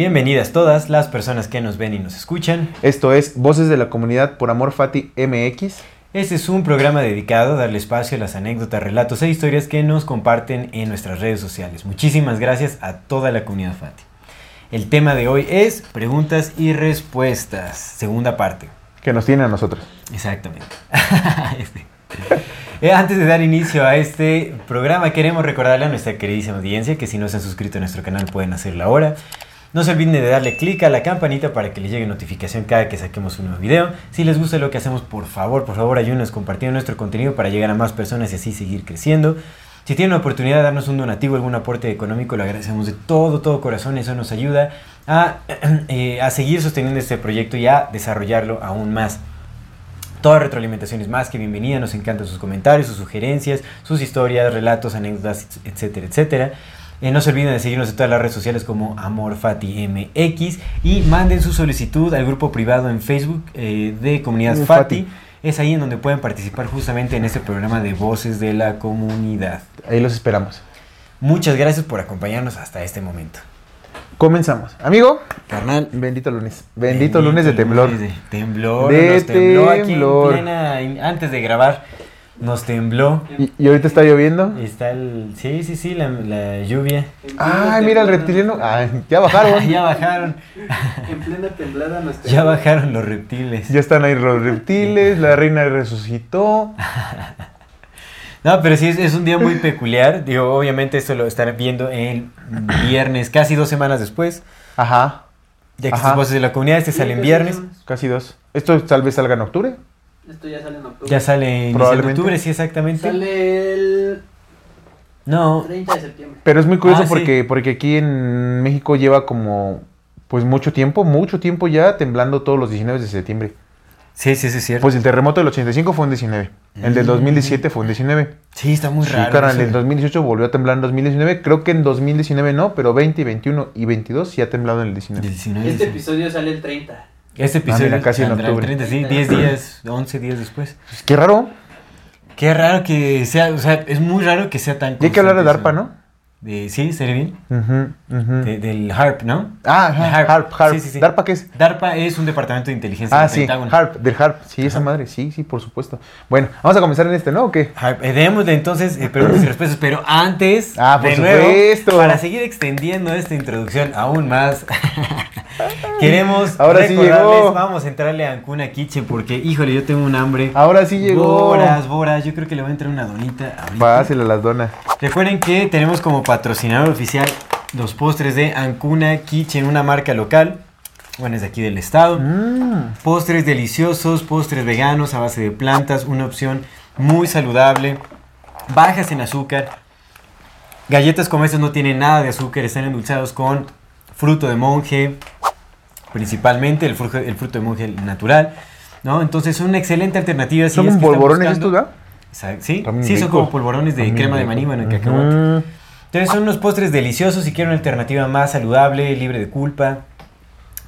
Bienvenidas todas las personas que nos ven y nos escuchan. Esto es Voces de la Comunidad por Amor Fati MX. Este es un programa dedicado a darle espacio a las anécdotas, relatos e historias que nos comparten en nuestras redes sociales. Muchísimas gracias a toda la comunidad Fati. El tema de hoy es preguntas y respuestas, segunda parte. Que nos tiene a nosotros. Exactamente. Este. Eh, Antes de dar inicio a este programa, queremos recordarle a nuestra queridísima audiencia que si no se han suscrito a nuestro canal pueden hacerlo ahora. No se olviden de darle clic a la campanita para que les llegue notificación cada que saquemos un nuevo video. Si les gusta lo que hacemos, por favor, por favor, ayúdenos compartiendo nuestro contenido para llegar a más personas y así seguir creciendo. Si tienen la oportunidad de darnos un donativo, algún aporte económico, lo agradecemos de todo, todo corazón. Eso nos ayuda a, eh, a seguir sosteniendo este proyecto y a desarrollarlo aún más. Toda retroalimentación es más que bienvenida, nos encantan sus comentarios, sus sugerencias, sus historias, relatos, anécdotas, etcétera, etcétera. Eh, no se olviden de seguirnos en todas las redes sociales como AmorFatiMX y manden su solicitud al grupo privado en Facebook eh, de Comunidad Fati. Fati. Es ahí en donde pueden participar justamente en este programa de Voces de la Comunidad. Ahí los esperamos. Muchas gracias por acompañarnos hasta este momento. Comenzamos. Amigo, Carnal. bendito lunes. Bendito, lunes de temblor. lunes de temblor. De nos tembló aquí en temblor. plena- en- antes de grabar. Nos tembló. Y, y ahorita está lloviendo. Está el. Sí, sí, sí, la, la lluvia. Ay, mira el reptiliano. Ay, ya bajaron. ya bajaron. En plena temblada nos Ya bajaron los reptiles. Ya están ahí los reptiles. La reina resucitó. No, pero sí es, es un día muy peculiar. Digo, obviamente esto lo estarán viendo el viernes, casi dos semanas después. Ajá. Ya que Ajá. voces de la comunidad este salen casi viernes. Casi dos. Esto tal vez salga en octubre. Esto ya sale en octubre. Ya sale en Probablemente. octubre, sí, exactamente. Sale el No, 30 de septiembre. Pero es muy curioso Ah, sí. porque, porque aquí en México lleva como pues mucho tiempo, mucho tiempo ya temblando todos los 19 de septiembre. sí, sí, sí, es cierto. Pues el terremoto del 85 fue en 19. El del Mm. 2017 fue en 19. sí, está muy Sí, raro. carnal, eso. en 2018 volvió a temblar en 2019. Creo que en 2019 no, pero 20, 21 y 22 sí ha temblado en el 19. 19, Este sí. episodio sale el 30. Este episodio mira, casi en el octubre. 30, sí, 10 días, 11 días después. Pues, qué raro. Qué raro que sea, o sea, es muy raro que sea tan Y hay que hablar de DARPA. ¿no? De, sí. De- del HARP, ¿no? Ah, HARP. HARP, HARP. Sí, sí, sí. ¿DARPA qué es? DARPA es un departamento de inteligencia Ah, sí, Pentágono. HARP, del HARP. Sí, esa madre, sí, sí, por supuesto. Bueno, vamos a comenzar en este, ¿no? ¿O qué? HARP. Eh, démosle entonces eh, preguntas y respuestas, pero antes, Ah, por de nuevo, supuesto. para seguir extendiendo esta introducción aún más, queremos Ahora sí llegó. vamos a entrarle a Ancuna Kitchen porque, híjole, yo tengo un hambre. Ahora sí llegó. Boras, boras, yo creo que le voy a entrar una donita ahorita. Pásela las donas. Recuerden que tenemos como patrocinador oficial los postres de Ancuna Kitchen, una marca local. Bueno, es de aquí del estado. Mm. Postres deliciosos, postres veganos a base de plantas, una opción muy saludable, bajas en azúcar. Galletas como estas no tienen nada de azúcar, están endulzados con fruto de monje, principalmente el fruto, el fruto de monje natural. ¿no? Entonces son una excelente alternativa. si Son es que polvorones estos, Sí, sí son como polvorones de crema de maní, bueno, cacahuate. Entonces son unos postres deliciosos si quieren una alternativa más saludable, libre de culpa.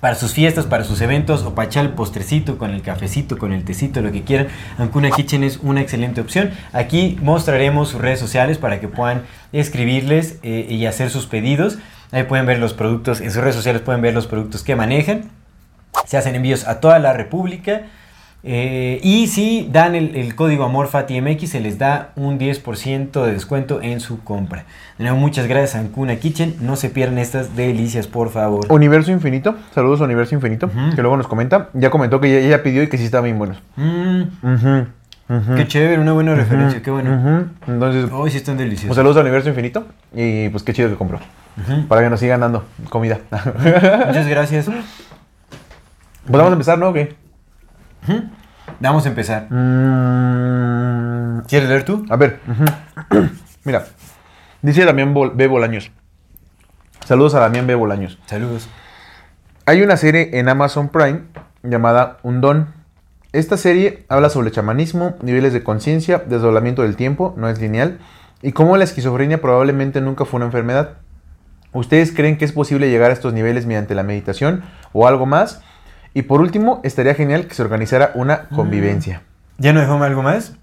Para sus fiestas, para sus eventos o para echar el postrecito con el cafecito, con el tecito, lo que quieran. Ancuna Kitchen es una excelente opción. Aquí mostraremos sus redes sociales para que puedan escribirles eh, y hacer sus pedidos. Ahí pueden ver los productos, en sus redes sociales pueden ver los productos que manejan. Se hacen envíos a toda la República. Eh, y si dan el, el código AMORFATIMX, se les da un 10% de descuento en su compra. De nuevo, muchas gracias a Ancuna Kitchen. No se pierdan estas delicias, por favor. Universo Infinito, saludos a Universo Infinito, que luego nos comenta. Ya comentó que ella, ella pidió y que sí estaban bien buenos. Mm. Qué chévere, una buena referencia, qué bueno. Entonces, Hoy sí están pues deliciosos. saludos a Universo Infinito y pues qué chido que compró. Para que nos sigan dando comida. Muchas gracias. pues vamos a empezar, ¿no? ¿O Vamos a empezar. Mm, ¿Quieres leer tú? A ver, mira, dice Damián B. Bolaños. Saludos a Damián B. Bolaños. Saludos. Hay una serie en Amazon Prime llamada Un Don. Esta serie habla sobre chamanismo, niveles de conciencia, desdoblamiento del tiempo, no es lineal, y cómo la esquizofrenia probablemente nunca fue una enfermedad. ¿Ustedes creen que es posible llegar a estos niveles mediante la meditación o algo más? Y por último, estaría genial que se organizara una convivencia. ¿Ya no dejó algo más?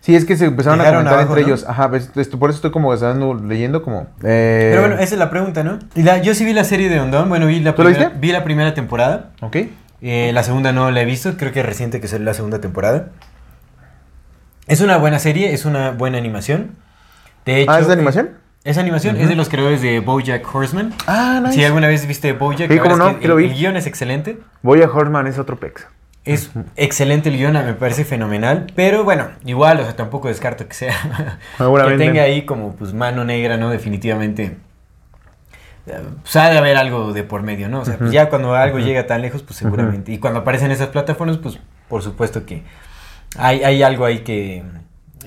Sí, es que se empezaron a comentar abajo, entre ¿no? ellos. Ajá, esto- por eso estoy como estando leyendo como... eh, Pero bueno, esa es la pregunta, ¿no? Y la- yo sí vi la serie de Ondón, bueno, vi la, ¿Tú la primera, viste? vi la primera temporada. Ok. Eh, la segunda no la he visto, creo que es reciente que salió la segunda temporada. Es una buena serie, es una buena animación. De hecho, Ah, ¿es de eh, animación? Es de los creadores de BoJack Horseman. Ah, nice. Si alguna vez viste BoJack, Sí, cómo es que lo el, vi. el guion es excelente. Voy a Horman, es otro pex. Es excelente el guion, me parece fenomenal. Pero bueno, igual, o sea, tampoco descarto que sea. que tenga ahí como pues mano negra, ¿no? Definitivamente. eh, Pues ha de haber algo de por medio, ¿no? O sea, pues ya cuando algo llega tan lejos, pues seguramente. Y cuando aparecen esas plataformas, pues por supuesto que hay, hay algo ahí que.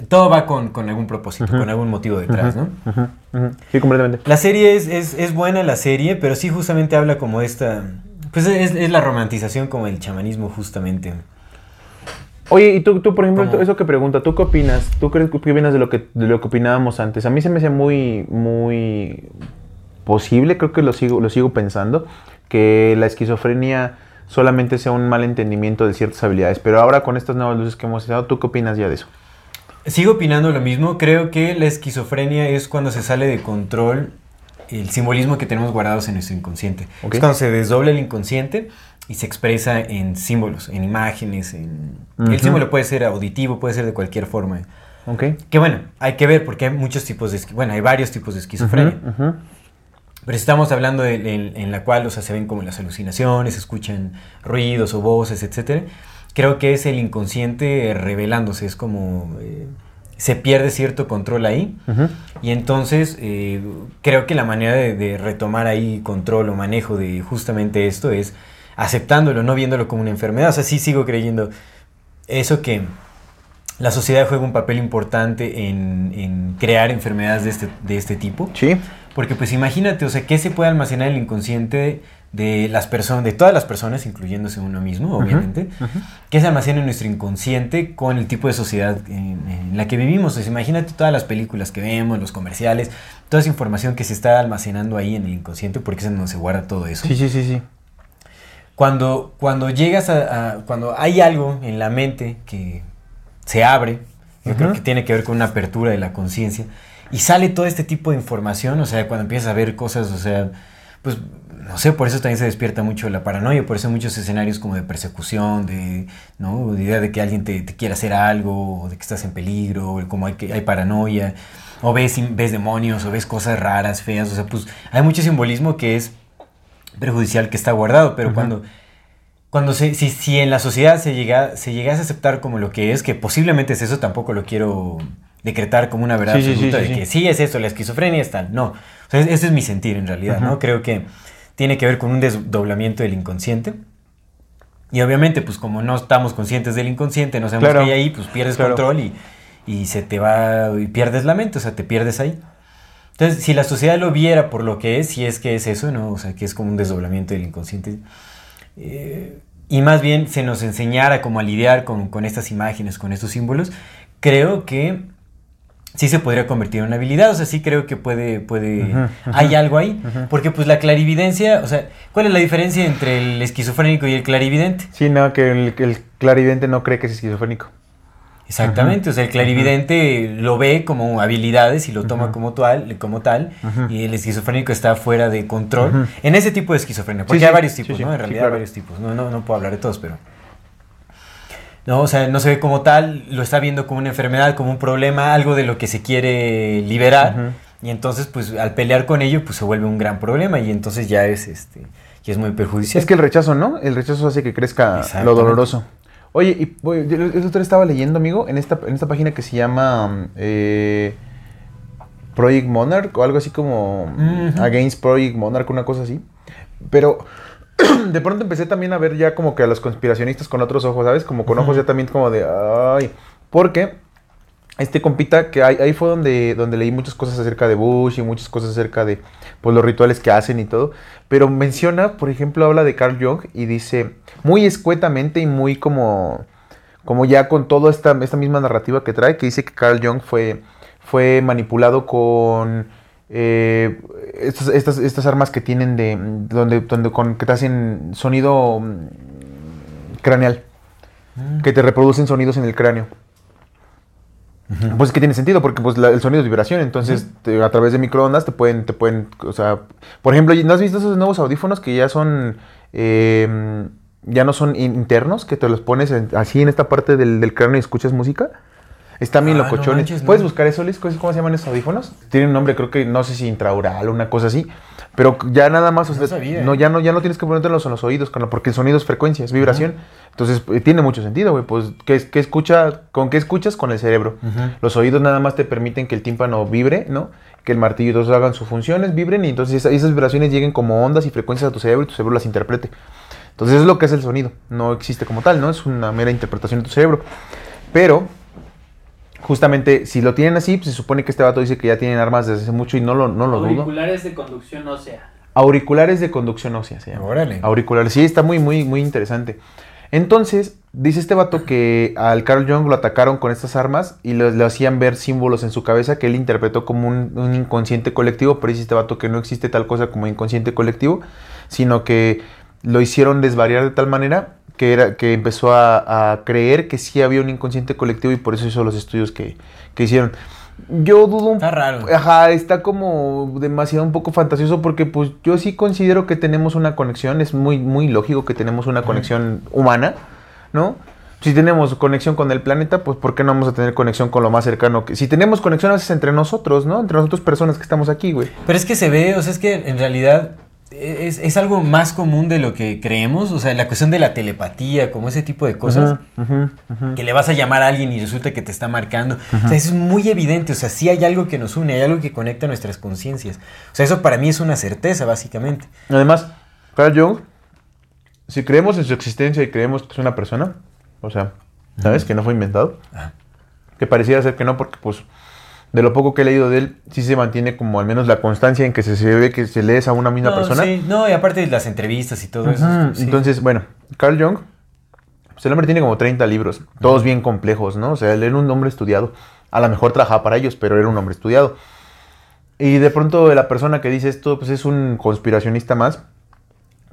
Todo va con, con algún propósito, con algún motivo detrás, ¿no? Sí, completamente. La serie es, es, es buena, la serie, pero sí justamente habla como esta... Pues es, es la romantización como el chamanismo justamente. Oye, y tú, tú por ejemplo, ¿Cómo? eso que pregunta, ¿tú qué opinas? ¿Tú crees qué opinas de lo que de lo que opinábamos antes? A mí se me hace muy muy posible, creo que lo sigo lo sigo pensando que la esquizofrenia solamente sea un mal entendimiento de ciertas habilidades, pero ahora con estas nuevas luces que hemos dado, ¿tú qué opinas ya de eso? Sigo opinando lo mismo, creo que la esquizofrenia es cuando se sale de control el simbolismo que tenemos guardados en nuestro inconsciente. Ok. Es cuando se desdobla el inconsciente y se expresa en símbolos, en imágenes, en... El símbolo puede ser auditivo, puede ser de cualquier forma. ¿Ok? Que bueno, hay que ver porque hay muchos tipos de... Bueno, hay varios tipos de esquizofrenia. Ujú, ujú. Pero si estamos hablando de, en, en la cual, o sea, se ven como las alucinaciones, escuchan ruidos o voces, etcétera. Creo que es el inconsciente revelándose, es como se pierde cierto control ahí. Y entonces eh, creo que la manera de, de retomar ahí control o manejo de justamente esto es aceptándolo, no viéndolo como una enfermedad. O sea, sí sigo creyendo eso que la sociedad juega un papel importante en, en crear enfermedades de este, de este tipo. Sí. Porque pues imagínate, o sea, ¿qué se puede almacenar en el inconsciente de las personas, de todas las personas, incluyéndose uno mismo, obviamente? ¿Qué se almacena en nuestro inconsciente con el tipo de sociedad en, en la que vivimos? Pues imagínate todas las películas que vemos, los comerciales, toda esa información que se está almacenando ahí en el inconsciente, porque es en donde se guarda todo eso. Sí, sí, sí, sí. Cuando, cuando llegas a, a- Cuando hay algo en la mente que se abre, yo creo que tiene que ver con una apertura de la conciencia, y sale todo este tipo de información, o sea, cuando empiezas a ver cosas, o sea, pues, no sé, por eso también se despierta mucho la paranoia, por eso hay muchos escenarios como de persecución, de, ¿no? De idea de que alguien te, te quiere hacer algo, o de que estás en peligro, o como hay, que, hay paranoia, o ves, ves demonios, o ves cosas raras, feas, o sea, pues hay mucho simbolismo que es perjudicial que está guardado, pero cuando, cuando se, si, si en la sociedad se, llega, se llegase a aceptar como lo que es, que posiblemente es eso, tampoco lo quiero decretar como una verdad Sí, sí, sí, absoluta sí, de que sí es esto, la esquizofrenia es tal. No, o sea, ese es mi sentir en realidad, ¿no? Creo que tiene que ver con un desdoblamiento del inconsciente. Y obviamente, pues como no estamos conscientes del inconsciente, no sabemos Claro. qué hay ahí, pues pierdes Claro. control y, y se te va, y pierdes la mente, o sea, te pierdes ahí. Entonces, si la sociedad lo viera por lo que es, si es que es eso, ¿no? O sea, que es como un desdoblamiento del inconsciente. eh, y más bien se nos enseñara como a lidiar con, con estas imágenes, con estos símbolos, creo que sí se podría convertir en una habilidad. O sea, sí creo que puede, puede, hay algo ahí. Porque pues la clarividencia, o sea, ¿cuál es la diferencia entre el esquizofrénico y el clarividente? Sí, no, que el, clarividente no cree que es esquizofrénico. Exactamente, o sea, el clarividente lo ve como habilidades y lo toma como tal, como tal y el esquizofrénico está fuera de control. En ese tipo de esquizofrenia, porque Sí, hay varios tipos, sí, ¿no? En realidad claro. hay varios tipos. No, no, no puedo hablar de todos, pero... No, o sea, no se ve como tal, lo está viendo como una enfermedad, como un problema, algo de lo que se quiere liberar. Y entonces, pues, al pelear con ello, pues se vuelve un gran problema y entonces ya es, este, ya es muy perjudicial. Es que el rechazo, ¿no? El rechazo hace que crezca lo doloroso. Oye, y oye, el otro estaba leyendo, amigo, en esta, en esta página que se llama eh, Project Monarch o algo así como. Against Project Monarch, una cosa así. Pero de pronto empecé también a ver ya como que a los conspiracionistas con otros ojos, ¿sabes? Como con ojos ya también como de, ay, porque este compita, que ahí, ahí fue donde, donde leí muchas cosas acerca de Bush y muchas cosas acerca de pues, los rituales que hacen y todo. Pero menciona, por ejemplo, habla de Carl Jung y dice, muy escuetamente y muy como, como ya con toda esta, esta misma narrativa que trae, que dice que Carl Jung fue, fue manipulado con eh, estas, estas, estas armas que tienen de, donde, donde con, que te hacen sonido mm, craneal, que te reproducen sonidos en el cráneo. Pues es que tiene sentido, porque pues, la- el sonido es vibración, entonces te- a través de microondas te pueden, te pueden, o sea, por ejemplo, ¿no has visto esos nuevos audífonos que ya son, eh, ya no son in- internos, que te los pones en- así en esta parte del, del cráneo y escuchas música? Están bien Ah, no locochones. no. ¿Puedes buscar eso, Liz? ¿Cómo se llaman esos audífonos? Tienen un nombre, creo que no sé si intraural o una cosa así. Pero ya nada más, o No sabía, no, ¿eh? ya no, ya no tienes que ponértelos en los oídos, porque el sonido es frecuencia, es vibración. Entonces, eh, tiene mucho sentido, güey. Pues, ¿qué, es- qué escucha, ¿con qué escuchas? Con el cerebro. Los oídos nada más te permiten que el tímpano vibre, ¿no? Que el martillo y todo eso hagan sus funciones, vibren y entonces esa- esas vibraciones lleguen como ondas y frecuencias a tu cerebro y tu cerebro las interprete. Entonces, eso es lo que es el sonido. No existe como tal, ¿no? Es una mera interpretación de tu cerebro. Pero, justamente, si lo tienen así, pues se supone que este vato dice que ya tienen armas desde hace mucho y no lo, no lo dudo. Auriculares de conducción ósea. Auriculares de conducción ósea se llama. Órale. Auriculares, sí, está muy, muy, muy interesante. Entonces, dice este vato que al Carl Jung lo atacaron con estas armas y le, le hacían ver símbolos en su cabeza que él interpretó como un, un inconsciente colectivo, pero dice este vato que no existe tal cosa como inconsciente colectivo, sino que lo hicieron desvariar de tal manera que, era, que empezó a, a creer que sí había un inconsciente colectivo y por eso hizo los estudios que, que hicieron. Yo dudo un Está raro. Ajá, está como demasiado un poco fantasioso porque pues yo sí considero que tenemos una conexión, es muy, muy lógico que tenemos una conexión humana, ¿no? Si tenemos conexión con el planeta, pues ¿por qué no vamos a tener conexión con lo más cercano? que Si tenemos conexión a veces entre nosotros, ¿no? Entre nosotros personas que estamos aquí, güey. Pero es que se ve, o sea, es que en realidad es, es algo más común de lo que creemos, o sea, la cuestión de la telepatía, como ese tipo de cosas, que le vas a llamar a alguien y resulta que te está marcando. O sea, es muy evidente, o sea, sí hay algo que nos une, hay algo que conecta nuestras conciencias. O sea, eso para mí es una certeza, básicamente. Además, Carl Jung, si creemos en su existencia y creemos que es una persona, o sea, ¿sabes? Que no fue inventado. Que pareciera ser que no, porque pues de lo poco que he leído de él, sí se mantiene como al menos la constancia en que se, se ve que se lees a una misma no, persona. sí, no, y aparte de las entrevistas y todo eso. Sí. Entonces, bueno, Carl Jung, pues el hombre tiene como 30 libros, todos bien complejos, ¿no? O sea, él era un hombre estudiado. A lo mejor trabajaba para ellos, pero era un hombre estudiado. Y de pronto la persona que dice esto, pues es un conspiracionista más,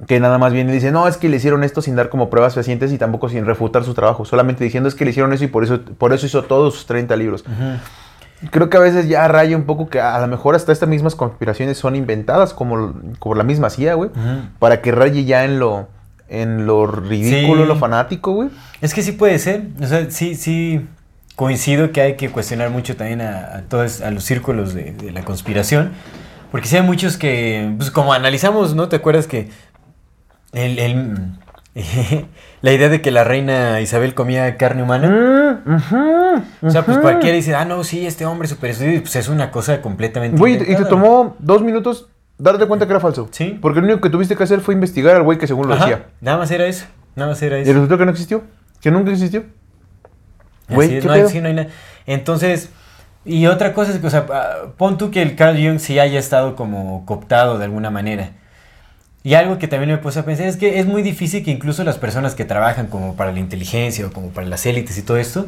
que nada más viene y dice, no, es que le hicieron esto sin dar como pruebas fehacientes y tampoco sin refutar su trabajo, solamente diciendo es que le hicieron eso y por eso, por eso hizo todos sus 30 libros. Creo que a veces ya raya un poco que a lo mejor hasta estas mismas conspiraciones son inventadas como, como la misma CIA, güey, para que raye ya en lo, en lo ridículo, Sí. lo fanático, güey. Es que sí puede ser. O sea, sí, sí coincido que hay que cuestionar mucho también a, a todos, a los círculos de, de la conspiración. Porque sí hay muchos que, pues como analizamos, ¿no? ¿Te acuerdas que el, el- la idea de que la reina Isabel comía carne humana? O sea, pues cualquiera dice, ah, no, sí, este hombre super estudiado, y pues es una cosa completamente Güey, y te tomó dos minutos darte cuenta que era falso. Sí. Porque lo único que tuviste que hacer fue investigar al güey que según lo Ajá, decía. Nada más era eso, nada más era Y eso. resultó que no existió. Que nunca existió. Güey, Así es, ¿qué no, hay, pedo? sí, no hay nada. Entonces, y otra cosa es que, o sea, ah, pon tú que el Carl Jung sí haya estado como cooptado de alguna manera. Y algo que también me puse a pensar es que es muy difícil que incluso las personas que trabajan como para la inteligencia o como para las élites y todo esto,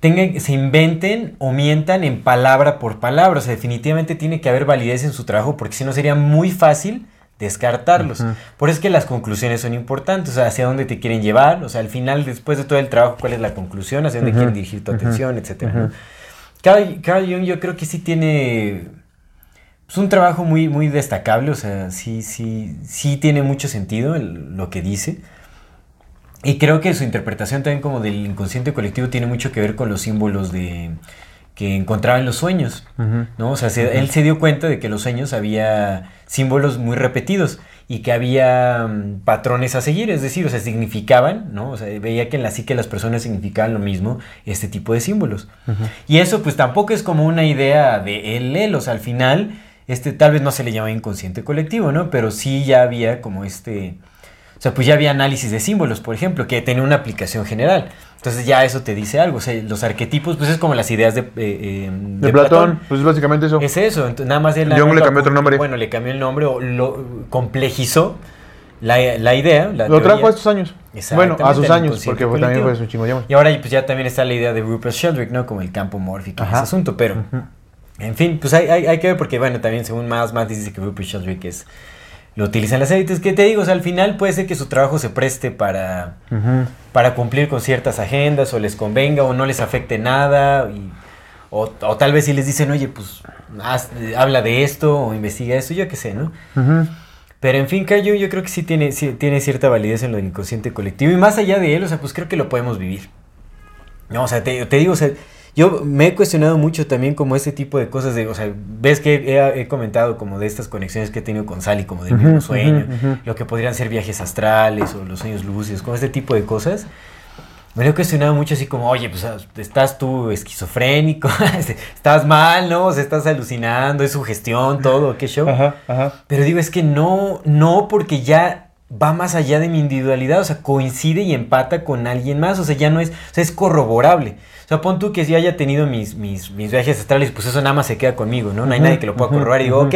tengan, se inventen o mientan en palabra por palabra. O sea, definitivamente tiene que haber validez en su trabajo porque si no sería muy fácil descartarlos. Por eso es que las conclusiones son importantes, o sea, hacia dónde te quieren llevar, o sea, al final, después de todo el trabajo, cuál es la conclusión, hacia dónde quieren dirigir tu atención, etcétera. ¿no? Ujú. Carl, Carl Jung yo creo que sí tiene pues, un trabajo muy, muy destacable, o sea, sí, sí, sí tiene mucho sentido el- lo que dice. Y creo que su interpretación también como del inconsciente colectivo tiene mucho que ver con los símbolos de que encontraba en los sueños. ¿no? O sea, se- él se dio cuenta de que en los sueños había símbolos muy repetidos y que había mm, patrones a seguir, es decir, o sea, significaban, ¿no? O sea, veía que en la psique las personas significaban lo mismo este tipo de símbolos. Y eso pues tampoco es como una idea de él, él, o sea, al final, este, tal vez no se le llama inconsciente colectivo, ¿no? Pero sí ya había como este... O sea, pues ya había análisis de símbolos, por ejemplo, que tenía una aplicación general. Entonces ya eso te dice algo. O sea, los arquetipos, pues es como las ideas de, eh, eh, De, Platón, pues es básicamente eso. Es eso. Entonces, nada más él Jung le cambió otro nombre. Bueno, le cambió el nombre o lo complejizó la, la idea. La Lo trajo a estos años. Bueno, a sus años, porque fue, también fue un chingo. Y ahora pues ya también está la idea de Rupert Sheldrake, ¿no? Como el campo mórfico ese asunto, pero... En fin, pues hay, hay, hay que ver porque, bueno, también según más, más dice que Rupert Sheldrake es... Lo utilizan las élites, que te digo, o sea, al final puede ser que su trabajo se preste para, para cumplir con ciertas agendas o les convenga o no les afecte nada y- o, o tal vez si les dicen, oye, pues haz- habla de esto o investiga esto, yo qué sé, ¿no? Pero en fin, Jung yo creo que sí tiene, sí tiene cierta validez en lo del inconsciente colectivo. Y más allá de él, o sea, pues creo que lo podemos vivir. No, o sea, te, te digo, o sea, yo me he cuestionado mucho también como este tipo de cosas de, o sea, ves que he, he comentado como de estas conexiones que he tenido con Sally, como del mismo ujú, sueño, ujú. lo que podrían ser viajes astrales o los sueños lúcidos, como este tipo de cosas. Me lo he cuestionado mucho así como, oye, pues estás tú esquizofrénico, estás mal, ¿no? O sea, estás alucinando, es sugestión, todo, qué show. Ajá, ajá. Pero digo, es que no, no porque ya va más allá de mi individualidad, o sea, coincide y empata con alguien más, o sea, ya no es, o sea, es corroborable. O sea, pon tú que si haya tenido mis, mis, mis viajes astrales, pues eso nada más se queda conmigo, ¿no? No hay nadie que lo pueda ujú, corroborar y digo, ujú. ok,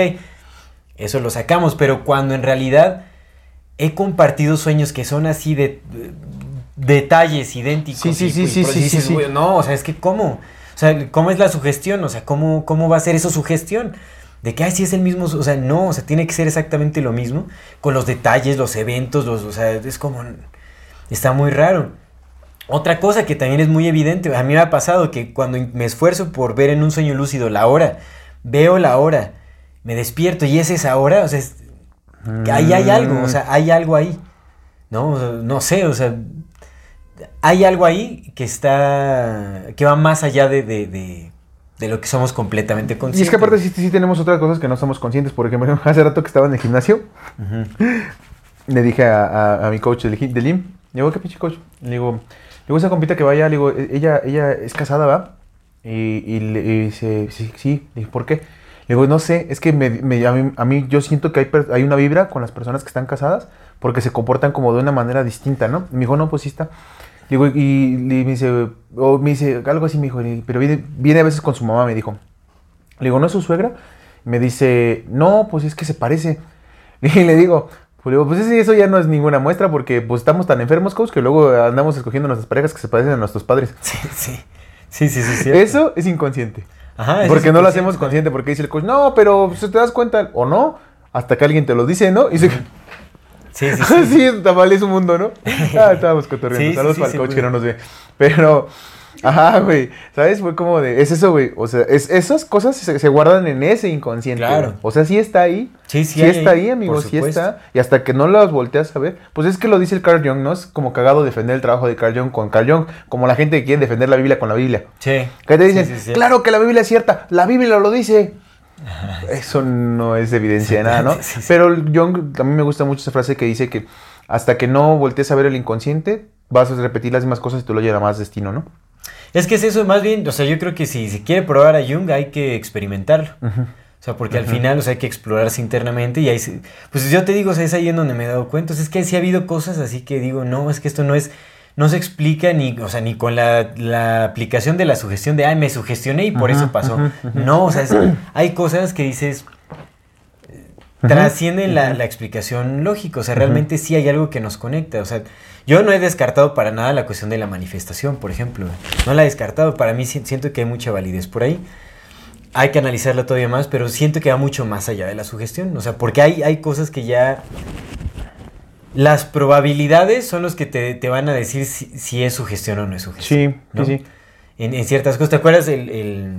eso lo sacamos, pero cuando en realidad he compartido sueños que son así de, de- detalles idénticos. Sí, sí, y- sí, y sí, por- sí, dices, sí, sí. "Güey, No, o sea, es que ¿cómo? O sea, ¿cómo es la sugestión? O sea, ¿cómo, cómo va a ser eso sugestión? De que, ay, sí es el mismo, o sea, no, o sea, tiene que ser exactamente lo mismo, con los detalles, los eventos, los, o sea, es como, está muy raro. Otra cosa que también es muy evidente, a mí me ha pasado que cuando me esfuerzo por ver en un sueño lúcido la hora, veo la hora, me despierto y es esa hora, o sea, ahí hay algo, o sea, hay algo ahí, ¿no? No sé, o sea, hay algo ahí que está, que va más allá de- de lo que somos completamente Y conscientes. es que aparte sí, sí tenemos otras cosas que no somos conscientes. Por ejemplo, hace rato que estaba en el gimnasio, Ujú. le dije a, a- a mi coach del, del gym, le digo, ¿qué pinche coach? Le digo, le digo, esa compita que vaya, le digo, "E- ella, ella es casada, ¿va? Y, y le y dice, sí, sí, le dije, ¿por qué? Le digo, no sé, es que me, me- a, mí, a mí yo siento que hay, hay una vibra con las personas que están casadas porque se comportan como de una manera distinta, ¿no? Y me dijo, no, pues sí está. Digo, y, y me dice, o me dice, algo así me dijo, pero viene, viene a veces con su mamá, me dijo. Le digo, ¿no es su suegra? Me dice, no, pues es que se parece. Y le digo, pues, digo, pues eso ya no es ninguna muestra porque pues estamos tan enfermos, coach, que luego andamos escogiendo nuestras parejas que se parecen a nuestros padres. Sí, sí. Sí, sí, sí, cierto. Eso es inconsciente. Ajá, porque es no lo hacemos consciente, porque dice el coach, no, pero si te das cuenta o no, hasta que alguien te lo dice, ¿no? Y se... Sí, sí, sí. sí, es un mundo, ¿no? Ah, estábamos cotorreando. Sí, Saludos sí, para el coach que no nos ve. Pero, ajá, güey. ¿Sabes? Fue como de. Es eso, güey. O sea, es, esas cosas se, se guardan en ese inconsciente. Claro. güey. O sea, sí está ahí. Sí, sí Sí, está ahí, ahí, amigo. por Sí está. Y hasta que no las volteas a ver. Pues es que lo dice el Carl Jung, ¿no? Es como cagado defender el trabajo de Carl Jung con Carl Jung. Como la gente que quiere defender la Biblia con la Biblia. Sí. Que te dicen, claro que la Biblia es cierta, la Biblia lo dice. Eso no es evidencia de nada, ¿no? Pero Jung, a mí me gusta mucho esa frase que dice que hasta que no voltees a ver el inconsciente, vas a repetir las mismas cosas y tú lo llevas más destino, ¿no? Es que es eso, más bien, o sea, yo creo que si se quiere probar a Jung hay que experimentarlo. O sea, porque al final, o sea, hay que explorarse internamente y ahí, se- pues yo te digo, o sea, es ahí en donde me he dado cuenta. O sea, es que sí ha habido cosas así que digo, no, es que esto no es, no se explica ni, o sea, ni con la, la aplicación de la sugestión de, ay, me sugestioné y por eso pasó. No, o sea, es- hay cosas que dices, trascienden la, la explicación lógica. O sea, realmente sí hay algo que nos conecta. O sea, yo no he descartado para nada la cuestión de la manifestación, por ejemplo. No la he descartado. Para mí si- siento que hay mucha validez por ahí. Hay que analizarla todavía más, pero siento que va mucho más allá de la sugestión. O sea, porque hay, hay cosas que ya... Las probabilidades son los que te, te van a decir si, si es sugestión o no es sugestión. Sí, ¿no? sí, sí. En, en ciertas cosas. ¿Te acuerdas el, el-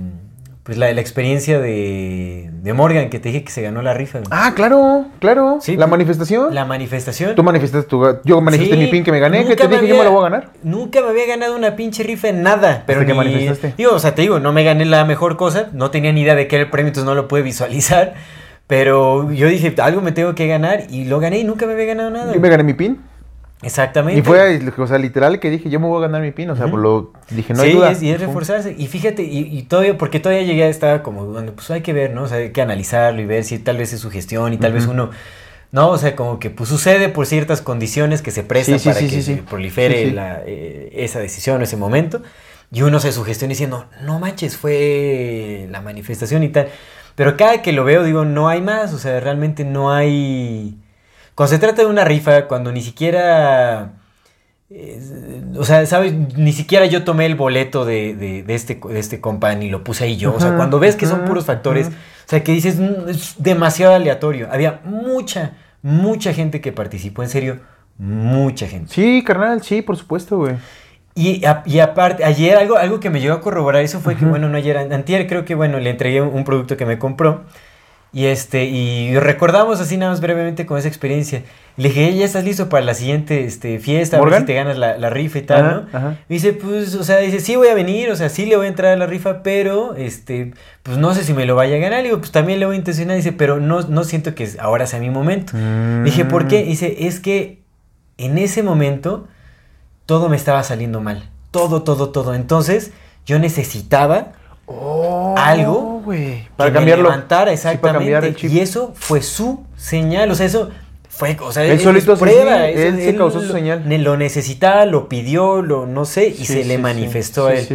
pues la, la experiencia de, de Morgan que te dije que se ganó la rifa? Ah, claro, claro. Sí, la manifestación. La manifestación. Tú manifestaste tu... Yo manifesté Sí, mi pin que me gané, que nunca te me dije yo me había- lo voy a ganar. Nunca me había ganado una pinche rifa en nada. Pero ¿Hasta que ni- manifestaste? Digo, o sea, te digo, no me gané la mejor cosa. No tenía ni idea de qué era el premio, entonces no lo pude visualizar. Pero yo dije, algo me tengo que ganar. Y lo gané y nunca me había ganado nada. Yo me gané mi pin. Exactamente. Y fue, o sea, literal que dije, yo me voy a ganar mi pin. O sea, por lo dije, no hay sí, duda. es- y es reforzarse. Y fíjate, y, y todavía, porque todavía llegué, estaba como dudando, pues hay que ver, ¿no? O sea, hay que analizarlo y ver si tal vez es su gestión y tal vez uno ¿no? O sea, como que pues, sucede por ciertas condiciones que se prestan Sí, sí, para que se prolifere la, eh, esa decisión, ese momento. Y uno se sugestiona diciendo, no manches, fue la manifestación y tal. Pero cada que lo veo digo, no hay más, o sea, realmente no hay... Cuando se trata de una rifa, cuando ni siquiera... eh, o sea, ¿sabes? Ni siquiera yo tomé el boleto de, de- de este, de este compa ni lo puse ahí yo. O sea, cuando ves que son puros factores, o sea, que dices, "Mm, es demasiado aleatorio. Había mucha, mucha gente que participó, en serio, mucha gente. Sí, carnal, sí, por supuesto, güey. Y, a- y aparte, ayer algo, algo que me llegó a corroborar eso fue que, Ujú. bueno, no ayer, antier creo que, bueno, le entregué un, un producto que me compró. Y este, y recordamos así nada más brevemente con esa experiencia. Le dije, "Ey, ya estás listo para la siguiente este, fiesta, a ver ¿Morgan? si te ganas la, la rifa y tal, Ajá, ¿no? ajá. Me dice, pues, o sea, dice, sí voy a venir, o sea, sí le voy a entrar a la rifa, pero, este, pues no sé si me lo vaya a ganar. Le digo, pues también le voy a intencionar. Dice, pero no, no siento que ahora sea mi momento. Mm. Dije, ¿por qué? Dice, es que en ese momento todo me estaba saliendo mal. Todo, todo, todo. Entonces, yo necesitaba Oh, algo que Para me cambiarlo. levantara Sí, exactamente. para cambiar el chip. Y eso fue su señal. O sea, eso fue, o sea, Él solito, prueba. sí, él sí causó su señal. Lo necesitaba, lo pidió, lo no sé, y Sí, se le manifestó a él.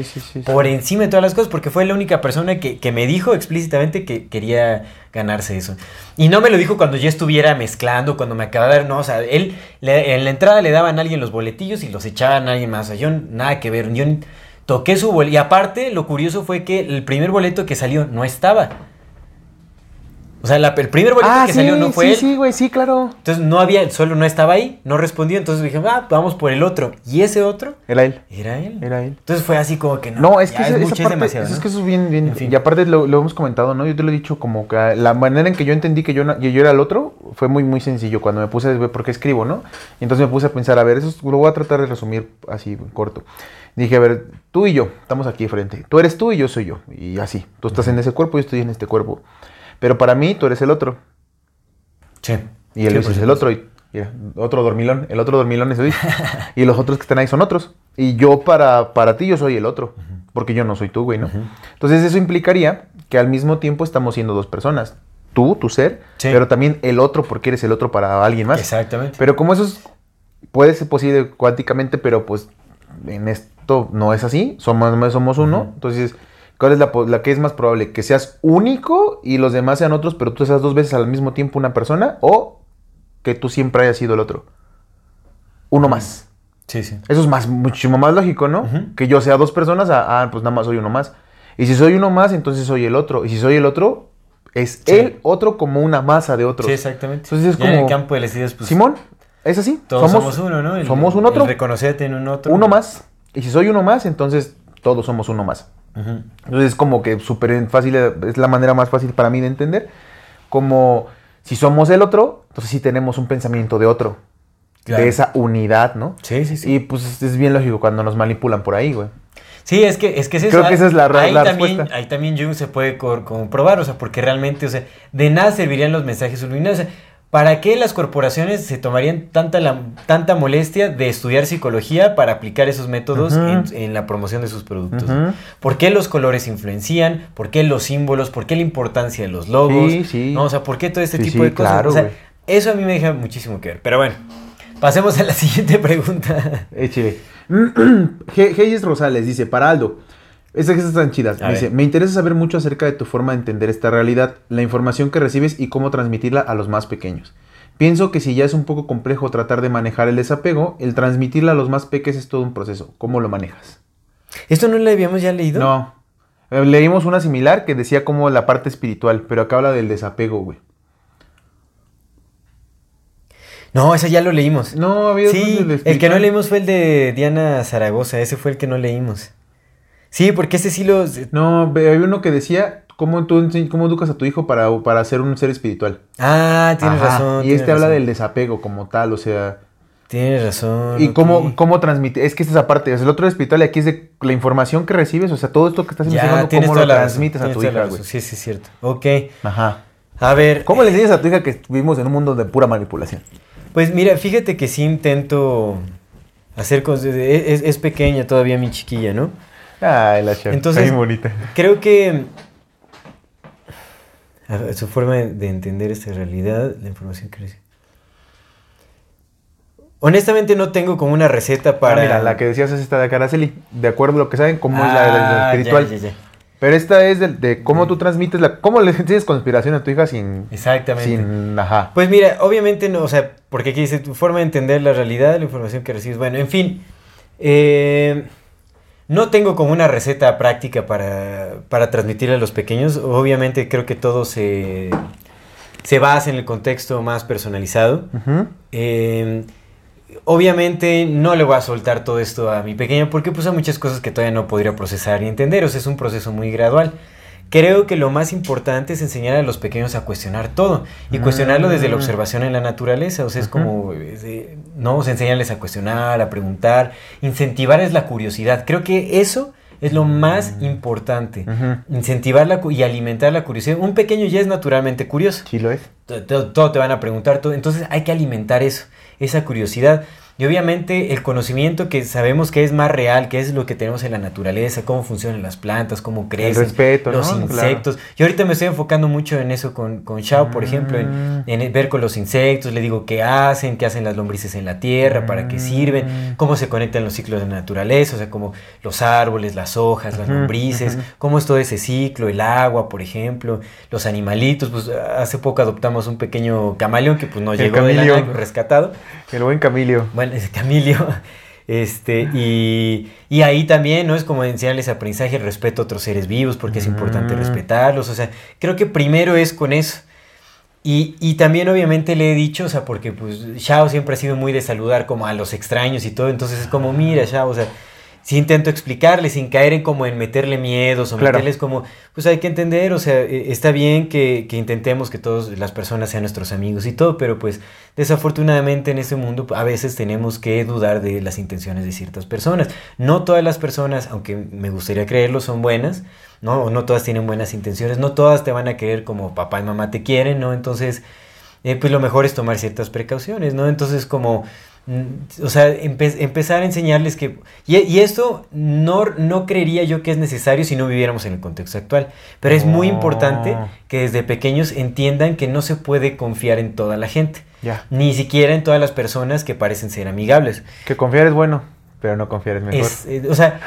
Por encima de todas las cosas, porque fue la única persona que, que me dijo explícitamente que quería ganarse eso. Y no me lo dijo cuando ya estuviera mezclando, cuando me acababa de dar, no, o sea, él le- en la entrada le daban a alguien los boletillos y los echaban a alguien más. O sea, yo nada que ver, yo toqué su boleto. Y aparte, lo curioso fue que el primer boleto que salió no estaba. O sea, la- el primer boleto Ah, que sí, salió no fue sí, él. sí, güey, sí, claro. Entonces no había, solo no estaba ahí, no respondió. Entonces dije, ah, vamos por el otro. Y ese otro Era él. era él. Era él. Entonces fue así como que no. No, es que esa, esa mucho, es parte, demasiado, eso es que eso es bien, bien. En fin. Y aparte lo, lo hemos comentado, ¿no? Yo te lo he dicho como que la manera en que yo entendí que yo, que yo era el otro fue muy, muy sencillo. Cuando me puse a ver por qué escribo, ¿no? Y entonces me puse a pensar, a ver, eso es- lo voy a tratar de resumir así, corto. Dije, a ver, tú y yo, estamos aquí frente. Tú eres tú y yo soy yo. Y así. Tú estás en ese cuerpo y yo estoy en este cuerpo. Pero para mí, tú eres el otro. Sí. Y el Sí, por es el otro. Y, mira, otro dormilón. El otro dormilón es Luis. y los otros que están ahí son otros. Y yo para, para ti yo soy el otro. Porque yo no soy tú, güey, ¿no? Ujú. Entonces eso implicaría que al mismo tiempo estamos siendo dos personas. Tú, tu ser, Sí. pero también el otro porque eres el otro para alguien más. Exactamente. Pero como eso es- puede ser posible cuánticamente, pero pues en esto no es así. Somos, somos uno. Entonces, ¿cuál es la, que es más probable? ¿Que seas único y los demás sean otros, pero tú seas dos veces al mismo tiempo una persona? ¿O que tú siempre hayas sido el otro? Uno más. Sí, sí. Eso es más, muchísimo más lógico, ¿no? Que yo sea dos personas, ah, ah, pues nada más soy uno más. Y si soy uno más, entonces soy el otro. Y si soy el otro, es Sí. el otro como una masa de otros. Sí, exactamente. Entonces es Ya en el como- campo de las ideas, pues. Simón, es así. Todos somos, uno, ¿no? El- somos un otro. reconocerte en un otro. Uno más. Y si soy uno más, entonces todos somos uno más. Entonces es como que súper fácil, es la manera más fácil para mí de entender. Como si somos el otro, entonces sí tenemos un pensamiento de otro. Claro. De esa unidad, ¿no? Sí, sí, sí. Y pues es bien lógico cuando nos manipulan por ahí, güey. Sí, es que, es que es eso. Creo que esa es la ahí la también, respuesta. Ahí también Jung se puede comprobar, o sea, porque realmente, o sea, de nada servirían los mensajes subliminales. O sea, ¿para qué las corporaciones se tomarían tanta, la- tanta molestia de estudiar psicología para aplicar esos métodos en, en la promoción de sus productos? ¿Por qué los colores influencian? ¿Por qué los símbolos? ¿Por qué la importancia de los logos? Sí, sí. ¿No? O sea, ¿por qué todo este Sí, tipo de cosas? claro, o sea, güey. eso a mí me deja muchísimo que ver. Pero bueno, pasemos a la siguiente pregunta. Échale. Ge- Geyes Rosales dice, para Aldo, estas que están chidas. Dice, me interesa saber mucho acerca de tu forma de entender esta realidad, la información que recibes y cómo transmitirla a los más pequeños. Pienso que si ya es un poco complejo tratar de manejar el desapego, el transmitirla a los más pequeños es todo un proceso. ¿Cómo lo manejas? ¿Esto no lo habíamos ya leído? No. Eh, Leímos una similar que decía como la parte espiritual, pero acá habla del desapego, güey. No, ese ya lo leímos. No, había Sí, el que no leímos fue el de Diana Zaragoza, ese fue el que no leímos. Sí, porque ese sí lo... No, ve- había uno que decía, ¿cómo, tú, cómo educas a tu hijo para, para ser un ser espiritual? Ah, tienes Ajá, razón. Y tienes este habla del desapego como tal, o sea... Tienes razón. Y cómo, cómo transmite, es que esta es aparte, es el otro espiritual y aquí es de la información que recibes, o sea, todo esto que estás tienes cómo lo razón, transmites a tu hija, güey. Sí, sí, es cierto. Ok. Ajá. A ver, ¿Cómo le dices a tu hija que vivimos en un mundo de pura manipulación? pues mira, fíjate que sí intento hacer cosas... Es, es pequeña todavía mi chiquilla, ¿no? Ay, la chava. Entonces- bonita. Creo que a su forma de, de entender esta realidad, la información que recibe. honestamente no tengo como una receta Ah, para... mira, la que decías es esta de Caraceli. De acuerdo a lo que saben, cómo es la de Ah, la ya, espiritual. ya, ya. Pero esta es de, de cómo tú transmites la. ¿Cómo le enseñas conspiración a tu hija sin. Exactamente. Sin. Ajá. Pues mira, obviamente no, o sea, porque aquí dice tu forma de entender la realidad, la información que recibes. Bueno, en fin, eh, no tengo como una receta práctica para, para transmitirle a los pequeños. Obviamente creo que todo se, se basa en el contexto más personalizado. Eh, obviamente no le voy a soltar todo esto a mi pequeño porque pues hay muchas cosas que todavía no podría procesar y entender. O sea, es un proceso muy gradual. Creo que lo más importante es enseñar a los pequeños a cuestionar todo y cuestionarlo desde la Mm. observación en la naturaleza. O sea, es como, no, o sea, enseñarles a cuestionar, a preguntar, incentivar es la curiosidad. Creo que eso es lo más Mm. importante. Ujú. Incentivar la y alimentar la curiosidad. Un pequeño ya es naturalmente curioso Sí lo es. to- to- todo te van a preguntar, todo. entonces hay que alimentar eso, esa curiosidad. Y obviamente el conocimiento que sabemos que es más real, que es lo que tenemos en la naturaleza, cómo funcionan las plantas, cómo crecen, respeto, los ¿no? insectos. Yo ahorita me estoy enfocando mucho en eso con, con Shao, por ejemplo, en, Mm. en ver con los insectos, le digo qué hacen, qué hacen las lombrices en la tierra, para qué sirven, Mm. cómo se conectan los ciclos de la naturaleza, o sea, como los árboles, las hojas, las lombrices, cómo es todo ese ciclo, el agua, por ejemplo, los animalitos, pues hace poco adoptamos un pequeño camaleón que pues no El llegó de la camilio. nada, rescatado. El buen Camilio. Bueno, es Camilio. Este, y, y ahí también, ¿no? Es como enseñarles aprendizaje, respeto a otros seres vivos, porque es importante Mm. respetarlos. O sea, creo que primero es con eso. Y, y también obviamente le he dicho, o sea, porque pues Shao siempre ha sido muy de saludar como a los extraños y todo, entonces es como, mira, Shao, o sea, sí intento explicarle sin caer en como en meterle miedos o Claro. meterles como, pues hay que entender, o sea, eh, está bien que, que intentemos que todas las personas sean nuestros amigos y todo, pero pues desafortunadamente en este mundo a veces tenemos que dudar de las intenciones de ciertas personas. No todas las personas, aunque me gustaría creerlo, son buenas, ¿no? O no todas tienen buenas intenciones, no todas te van a querer como papá y mamá te quieren, ¿no? Entonces, eh, pues lo mejor es tomar ciertas precauciones, ¿no? Entonces, como, o sea, empe- empezar a enseñarles que... Y, y esto no, no creería yo que es necesario si no viviéramos en el contexto actual, pero es muy importante que desde pequeños entiendan que no se puede confiar en toda la gente, Ya. ni siquiera en todas las personas que parecen ser amigables. Que confiar es bueno, pero no confiar es mejor. Es, eh, o sea,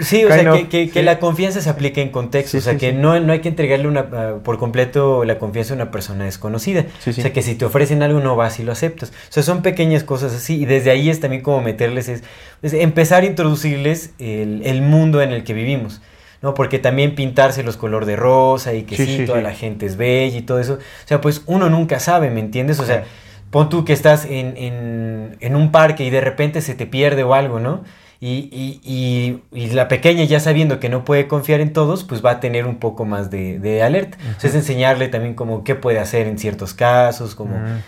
sí, o Kind sea, que, que- que sí. la confianza se aplique en contexto. Sí, o sea, sí, que no, no hay que entregarle una, ah, por completo la confianza a una persona desconocida. O sea, que si te ofrecen algo no vas y lo aceptas. O sea, son pequeñas cosas así. Y desde ahí es también como meterles, es, es empezar a introducirles el, el mundo en el que vivimos. ¿no? Porque también pintárselos color de rosa y que sí, toda la gente es bella y todo eso. O sea, pues uno nunca sabe, ¿me entiendes? O sea, pon tú que estás en, en- en un parque y de repente se te pierde o algo, ¿no? Y, y- y- y la pequeña ya sabiendo que no puede confiar en todos, pues va a tener un poco más de, de alerta. O sea, es enseñarle también como qué puede hacer en ciertos casos, como... Mm.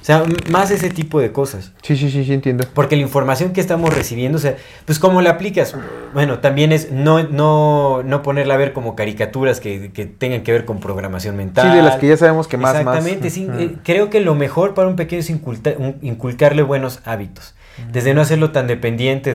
O sea, más ese tipo de cosas. Sí, sí, sí, sí, entiendo. Porque la información que estamos recibiendo, o sea, pues cómo la aplicas. Bueno, también es no, no, no ponerla a ver como caricaturas que, que tengan que ver con programación mental. Sí, de las que ya sabemos que más, más. Exactamente, sí, Ujú. eh, creo que lo mejor para un pequeño es inculta- un- inculcarle buenos hábitos. Desde no hacerlo tan dependiente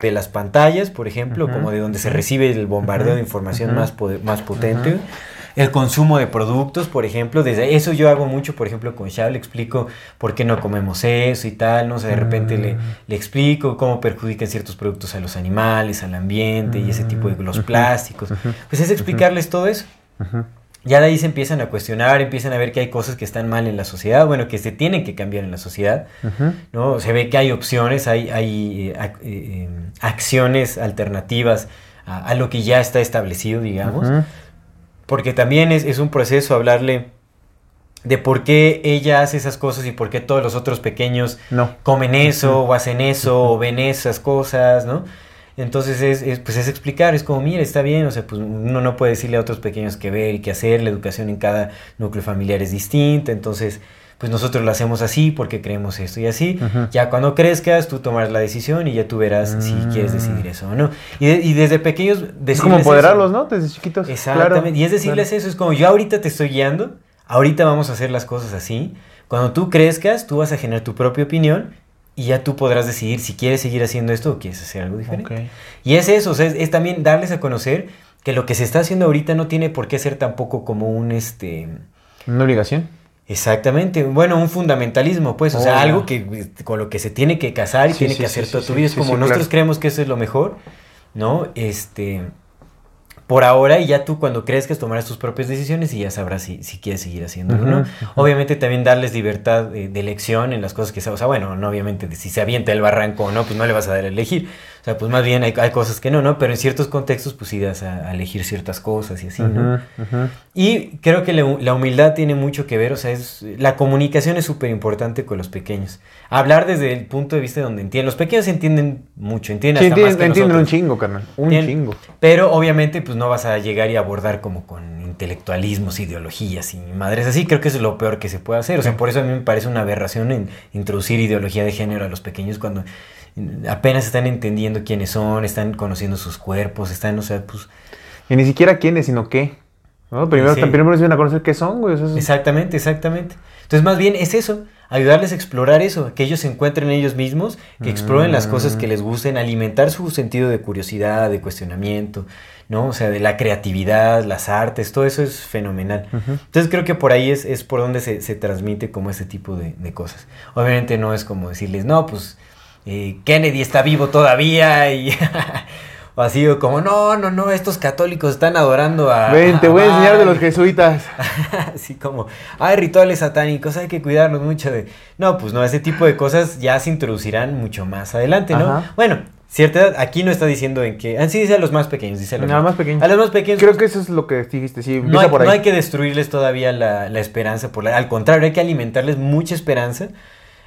De las pantallas, por ejemplo, como de donde se recibe el bombardeo de información más, más potente. El consumo de productos, por ejemplo, desde eso yo hago mucho, por ejemplo, con Shao le explico por qué no comemos eso y tal, no sé, de repente le, le explico cómo perjudican ciertos productos a los animales, al ambiente y ese tipo de los plásticos. Pues es explicarles todo eso. Ya de ahí se empiezan a cuestionar, empiezan a ver que hay cosas que están mal en la sociedad, bueno, que se tienen que cambiar en la sociedad. ¿no? Se ve que hay opciones, hay, hay eh, ac- eh, eh, acciones alternativas a, a lo que ya está establecido, digamos, porque también es, es un proceso hablarle de por qué ella hace esas cosas y por qué todos los otros pequeños No. comen eso o hacen eso o ven esas cosas, ¿no? Entonces es, es, pues es explicar, es como, mira, está bien, o sea, pues uno no puede decirle a otros pequeños qué ver y qué hacer, la educación en cada núcleo familiar es distinta, entonces pues nosotros lo hacemos así porque creemos esto y así. Ya cuando crezcas tú tomarás la decisión y ya tú verás si Mm. quieres decidir eso o no. Y, de- y desde pequeños Es como empoderarlos. ¿no? Desde chiquitos. Exactamente. Claro, y es decirles claro. eso, es como yo ahorita te estoy guiando, ahorita vamos a hacer las cosas así. Cuando tú crezcas, tú vas a generar tu propia opinión y ya tú podrás decidir si quieres seguir haciendo esto o quieres hacer algo diferente. Y es eso, o sea, es, es también darles a conocer que lo que se está haciendo ahorita no tiene por qué ser tampoco como un este Una obligación. Exactamente, bueno, un fundamentalismo, pues, o sea, algo que este, con lo que se tiene que casar y Sí, tiene sí, que hacer sí, toda sí, tu vida. Es como nosotros claro. creemos que eso es lo mejor, ¿no? Este, por ahora y ya tú cuando crezcas tomarás tus propias decisiones y ya sabrás si, si quieres seguir haciéndolo, ¿no? Ujú, Obviamente también darles libertad de, de elección en las cosas que se, o sea, bueno, no obviamente si se avienta el barranco o no, pues no le vas a dar a elegir. O sea, pues más bien hay, hay cosas que no, ¿no? Pero en ciertos contextos pues sí das a, a elegir ciertas cosas y así, ¿no? Y creo que la, la humildad tiene mucho que ver, o sea, es, la comunicación es súper importante con los pequeños. Hablar desde el punto de vista donde entienden. Los pequeños entienden mucho, entienden Sí, hasta más entienden, que entienden un chingo, carnal. Un chingo. Pero obviamente pues no vas a llegar y abordar como con intelectualismos, ideologías y madres así. Creo que eso es lo peor que se puede hacer. O sea, por eso a mí me parece una aberración en introducir ideología de género a los pequeños cuando apenas están entendiendo quiénes son, están conociendo sus cuerpos, están, o sea, pues... Y ni siquiera quiénes, sino qué. ¿No? Primero, Sí. primero se van a conocer qué son, güey. es- Exactamente, exactamente. Entonces, más bien es eso, ayudarles a explorar eso, que ellos se encuentren ellos mismos, que exploren las cosas que les gusten, alimentar su sentido de curiosidad, de cuestionamiento, ¿no? O sea, de la creatividad, las artes, todo eso es fenomenal. Entonces, creo que por ahí es, es por donde se, se transmite como ese tipo de, de cosas. Obviamente no es como decirles, no, pues eh, Kennedy está vivo todavía y... O así, o como, no, no, no, estos católicos están adorando a... Ven, te voy a enseñar de los jesuitas. Así como, hay rituales satánicos, hay que cuidarnos mucho de... No, pues no, ese tipo de cosas ya se introducirán mucho más adelante, ¿no? Ajá. Bueno, cierta edad, aquí no está diciendo en que... Ah, sí, dice a los más pequeños, dice a los, más pequeños. A los más pequeños. Creo que eso es lo que dijiste, sí. no hay, por ahí. no hay que destruirles todavía la, la esperanza, por la- al contrario, hay que alimentarles mucha esperanza,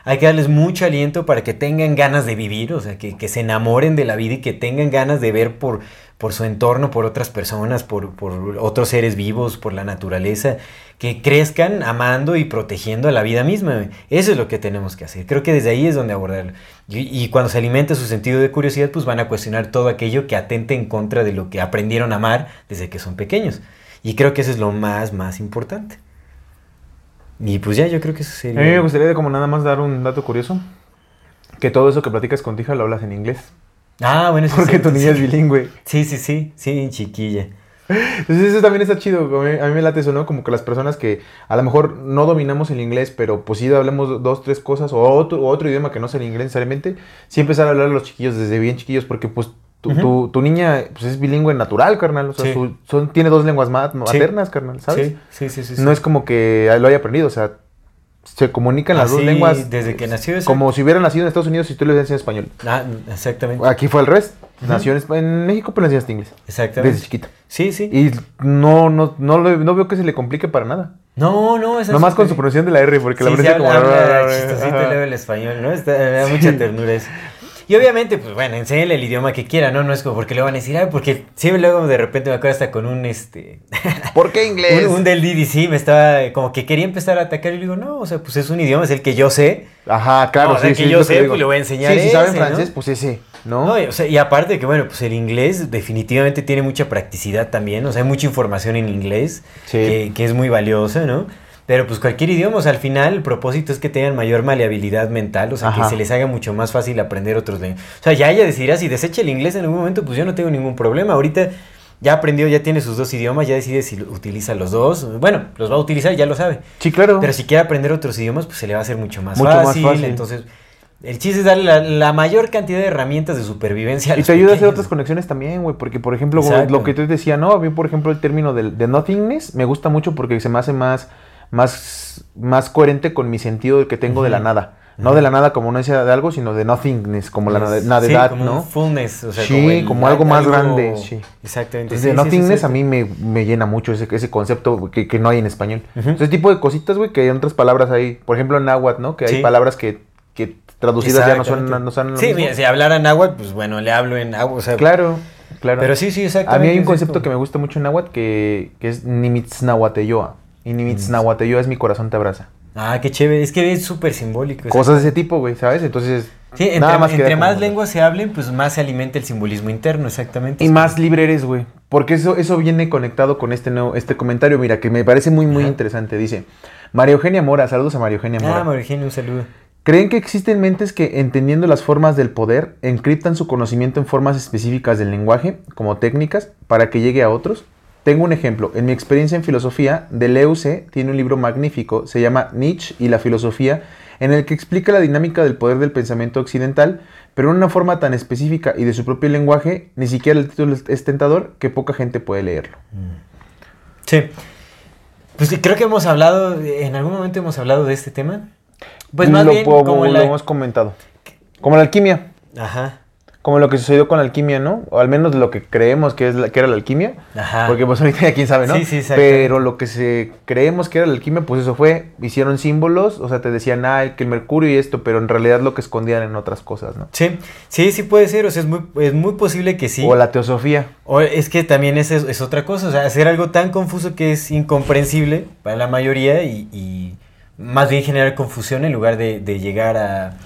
hay que darles mucho aliento para que tengan ganas de vivir, o sea, que, que se enamoren de la vida y que tengan ganas de ver por, por su entorno, por otras personas, por, por otros seres vivos, por la naturaleza, que crezcan amando y protegiendo a la vida misma. Eso es lo que tenemos que hacer. Creo que desde ahí es donde abordarlo. Y, y cuando se alimenta su sentido de curiosidad, pues van a cuestionar todo aquello que atente en contra de lo que aprendieron a amar desde que son pequeños. Y creo que eso es lo más, más importante. Y pues ya, yo creo que eso A sería... mí me gustaría como nada más dar un dato curioso. Que todo eso que platicas con tu hija lo hablas en inglés. Ah, bueno, eso Porque sí, tu niña es sí. bilingüe. Sí, sí, sí, sí, chiquilla. Entonces eso también está chido. A mí, a mí me late eso, ¿no? Como que las personas que a lo mejor no dominamos el inglés, pero pues sí hablamos dos, tres cosas o otro, o otro idioma que no sea el inglés necesariamente, sí empezar a hablar a los chiquillos desde bien chiquillos porque pues tu, tu, tu niña pues, es bilingüe natural, carnal. O sea, Sí. su- son, tiene dos lenguas ma- maternas, carnal, ¿sabes? Sí, sí, sí, sí. No es como que lo haya aprendido, o sea, se comunican las dos lenguas desde que nació como si hubiera nacido en Estados Unidos y tú le enseñas español. Ah, exactamente. Aquí fue al revés. Nació en, México, pero le enseñaste inglés. Exactamente. Desde chiquita. Sí, sí. Y no, no, no, no veo que se le complique para nada. No, no, es Nomás con su pronunciación de la R, porque la sí, se pronuncia como... habla chistosito el español, ¿no? Está, me da mucha ternura eso. Y obviamente, pues bueno, enséñale el idioma que quiera, ¿no? No es como porque le van a decir, ay, porque siempre luego de repente me acuerdo hasta con un, este... ¿Por qué inglés? un, un del DDC me estaba, como que quería empezar a atacar y le digo, no, o sea, pues es un idioma, es el que yo sé. Ajá, claro, No, o sea, sí, que sí, yo sé, digo. pues, le voy a enseñar Sí, si saben francés, ¿no? pues ese, ¿no? No, y, o sea, y aparte que, bueno, pues el inglés definitivamente tiene mucha practicidad también, o sea, hay mucha información en inglés Sí. que, que es muy valiosa, ¿no? Pero pues cualquier idioma, o sea, al final el propósito es que tengan mayor maleabilidad mental, o sea, Ajá. que se les haga mucho más fácil aprender otros lenguajes. O sea, ya ella decidirá si desecha el inglés en algún momento, pues yo no tengo ningún problema. Ahorita ya aprendió, ya tiene sus dos idiomas, ya decide si utiliza los dos. Bueno, los va a utilizar, ya lo sabe. Sí, claro. Pero si quiere aprender otros idiomas, pues se le va a hacer mucho más, Mucho más fácil, fácil. Entonces, El chiste es darle la, la mayor cantidad de herramientas de supervivencia a Y los te ayuda a hacer otras conexiones también, güey. Porque, por ejemplo, Exacto. lo que te decía, ¿no? A mí, por ejemplo, el término de, de nothingness me gusta mucho porque se me hace más, más, más coherente con mi sentido que tengo de la nada. No de la nada como no decía de algo, sino de nothingness, como la Sí, nadedad, como ¿no? un fullness, o sea, Sí, el- como algo más grande, sí. Exactamente. Entonces, sí, nothingness sí. a mí me, me llena mucho ese, ese concepto que, que no hay en español. Ese tipo de cositas, güey, que hay otras palabras ahí. Por ejemplo, en náhuatl, ¿no? Que hay palabras que, que traducidas ya no son, no son lo Sí, mismo. mira, si hablara náhuatl, pues bueno, le hablo en náhuatl, o sea, Claro, claro. Pero sí, sí, A exactamente. mí hay un es concepto que me gusta mucho en náhuatl que, que es Nimitznahuateyoa. Y Nimitznahuateyoa es mi corazón te abraza. Ah, qué chévere, es que es súper simbólico. Cosas de ese tipo, güey, ¿sabes? Entonces, Sí, entre, nada más entre lenguas se hablen, pues más se alimenta el simbolismo interno, exactamente. Y más como- libre eres, güey. Porque eso, eso viene conectado con este nuevo, este comentario, mira, que me parece muy, muy Ajá. interesante. Dice, María Eugenia Mora, saludos a María Eugenia Mora. Ah, María Eugenia, un saludo. ¿Creen que existen mentes que, entendiendo las formas del poder, encriptan su conocimiento en formas específicas del lenguaje, como técnicas, para que llegue a otros? Tengo un ejemplo. En mi experiencia en filosofía, Deleuze tiene un libro magnífico, se llama Nietzsche y la filosofía, en el que explica la dinámica del poder del pensamiento occidental, pero en una forma tan específica y de su propio lenguaje, ni siquiera el título es- tentador, que poca gente puede leerlo. Sí. Pues creo que hemos hablado, en algún momento hemos hablado de este tema. Pues más lo, bien como lo la... hemos comentado. Como la alquimia. Ajá, Como lo que sucedió con la alquimia, ¿no? O al menos lo que creemos que, es la- que era la alquimia. ajá. Porque pues ahorita ya quién sabe, ¿no? Sí, sí, exacto. Pero lo que se creemos que era la alquimia, pues eso fue, hicieron símbolos, o sea, te decían, ah, que el mercurio y esto, pero en realidad lo que escondían en otras cosas, ¿no? Sí, sí, sí puede ser, o sea, es muy, es muy posible que sí. O la teosofía. O es que también es, es otra cosa, o sea, hacer algo tan confuso que es incomprensible para la mayoría y, y más bien generar confusión en lugar de, de llegar a,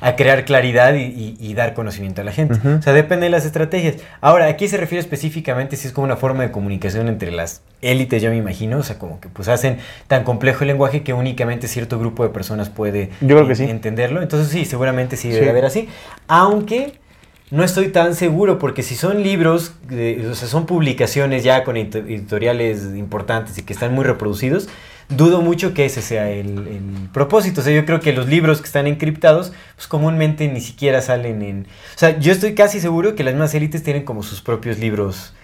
a crear claridad y, y- y dar conocimiento a la gente. O sea, depende de las estrategias. Ahora, aquí se refiere específicamente si es como una forma de comunicación entre las élites, yo me imagino, o sea, como que pues hacen tan complejo el lenguaje que únicamente cierto grupo de personas puede Yo creo que sí. entenderlo. Entonces sí, seguramente sí debe Sí. haber así. Aunque no estoy tan seguro porque si son libros, de- o sea, son publicaciones ya con edito- editoriales importantes y que están muy reproducidos, dudo mucho que ese sea el, el propósito. O sea, yo creo que los libros que están encriptados, pues comúnmente ni siquiera salen en... O sea, yo estoy casi seguro que las más élites tienen como sus propios libros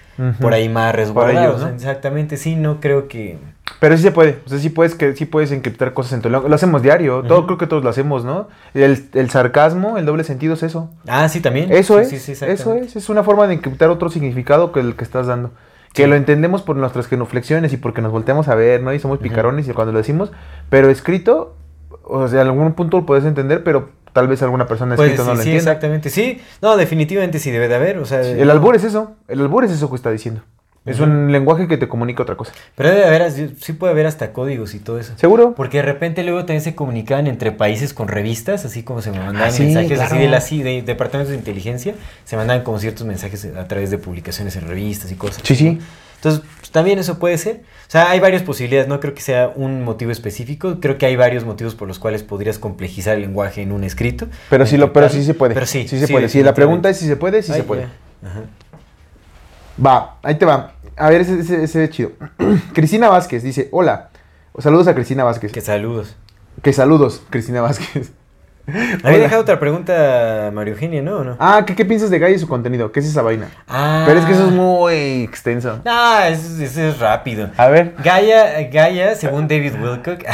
por ahí más resguardados. ellos, ¿no? Exactamente, sí, no creo que... Pero sí se puede, o sea, sí puedes, que, sí puedes encriptar cosas en tu. Lo hacemos diario, todo creo que todos lo hacemos, ¿no? El, el sarcasmo, el doble sentido es eso. Ah, sí, también. Eso Sí, es, sí, sí, eso es, es una forma de encriptar otro significado que el que estás dando. Que lo entendemos por nuestras genuflexiones y porque nos volteamos a ver, ¿no? Y somos picarones y cuando lo decimos, pero escrito, o sea, en algún punto lo puedes entender, pero tal vez alguna persona Pues escrito sí, no lo sí, entienda. exactamente. Sí, no, definitivamente sí debe de haber. O sea, El albur es eso, el albur es eso que está diciendo. Es un lenguaje que te comunica otra cosa. Pero debe haber, sí puede haber hasta códigos y todo eso. ¿Seguro? Porque de repente luego también se comunicaban entre países con revistas, así como se mandaban Ah, sí, mensajes así de las de departamentos de inteligencia, se mandaban como ciertos mensajes a través de publicaciones en revistas y cosas. Sí, sí. Entonces, pues, también eso puede ser. O sea, hay varias posibilidades, no creo que sea un motivo específico, creo que hay varios motivos por los cuales podrías complejizar el lenguaje en un escrito. Pero sí, lo, pero sí se puede. Pero sí, sí se puede. Si la pregunta es si se puede, sí Ay, se puede. Ajá. Va, ahí te va. A ver, ese, ese, ese es chido. Cristina Vázquez dice, hola. Saludos a Cristina Vázquez. Que saludos. Que saludos, Cristina Vázquez. Había dejado otra pregunta Mario Eugenia, ¿no? ¿O no? Ah, ¿qué, qué piensas de Gaia y su contenido? ¿Qué es esa vaina? Ah. Pero es que eso es muy extenso. Ah, eso, eso es rápido. A ver. Gaia, Gaia, según David Wilcock.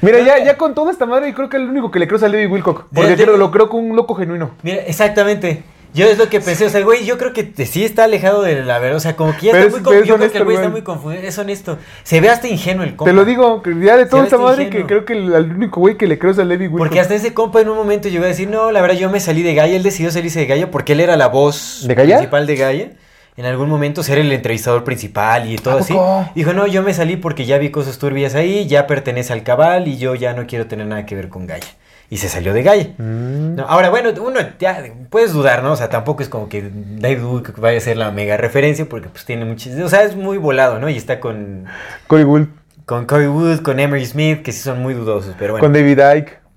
Mira, ya, ya con toda esta madre, creo que el único que le creo es a Levi Wilcock. Porque De- de- creo- lo creo con un loco genuino. Mira, exactamente. Yo es lo que pensé, o sea, güey, yo creo que sí está alejado de la verdad, o sea, como que ya está es- muy es Yo creo que honesto, el güey está muy confundido, es honesto. Se ve hasta ingenuo el compa. Te lo digo, ya de toda esta madre, ingenuo. que creo que el, único güey que le creo es a Levi Wilcock. Porque hasta ese compa en un momento llegó a decir, no, la verdad yo me salí de Gaia, él decidió salirse de Gaia porque él era la voz ¿De principal de Gaia. En algún momento ser el entrevistador principal y todo ¿A así. Dijo, no, yo me salí porque ya vi cosas turbias ahí, ya pertenece al cabal y yo ya no quiero tener nada que ver con Gaia. Y se salió de Gaia. Mm. No, ahora, bueno, uno ya puedes dudar, ¿no? O sea, tampoco es como que David Wilcock vaya a ser la mega referencia porque pues tiene muchos... O sea, es muy volado, ¿no? Y está con, Corey Gould, con Corey Wood, con Emery Smith, que sí son muy dudosos, pero bueno. con David Icke.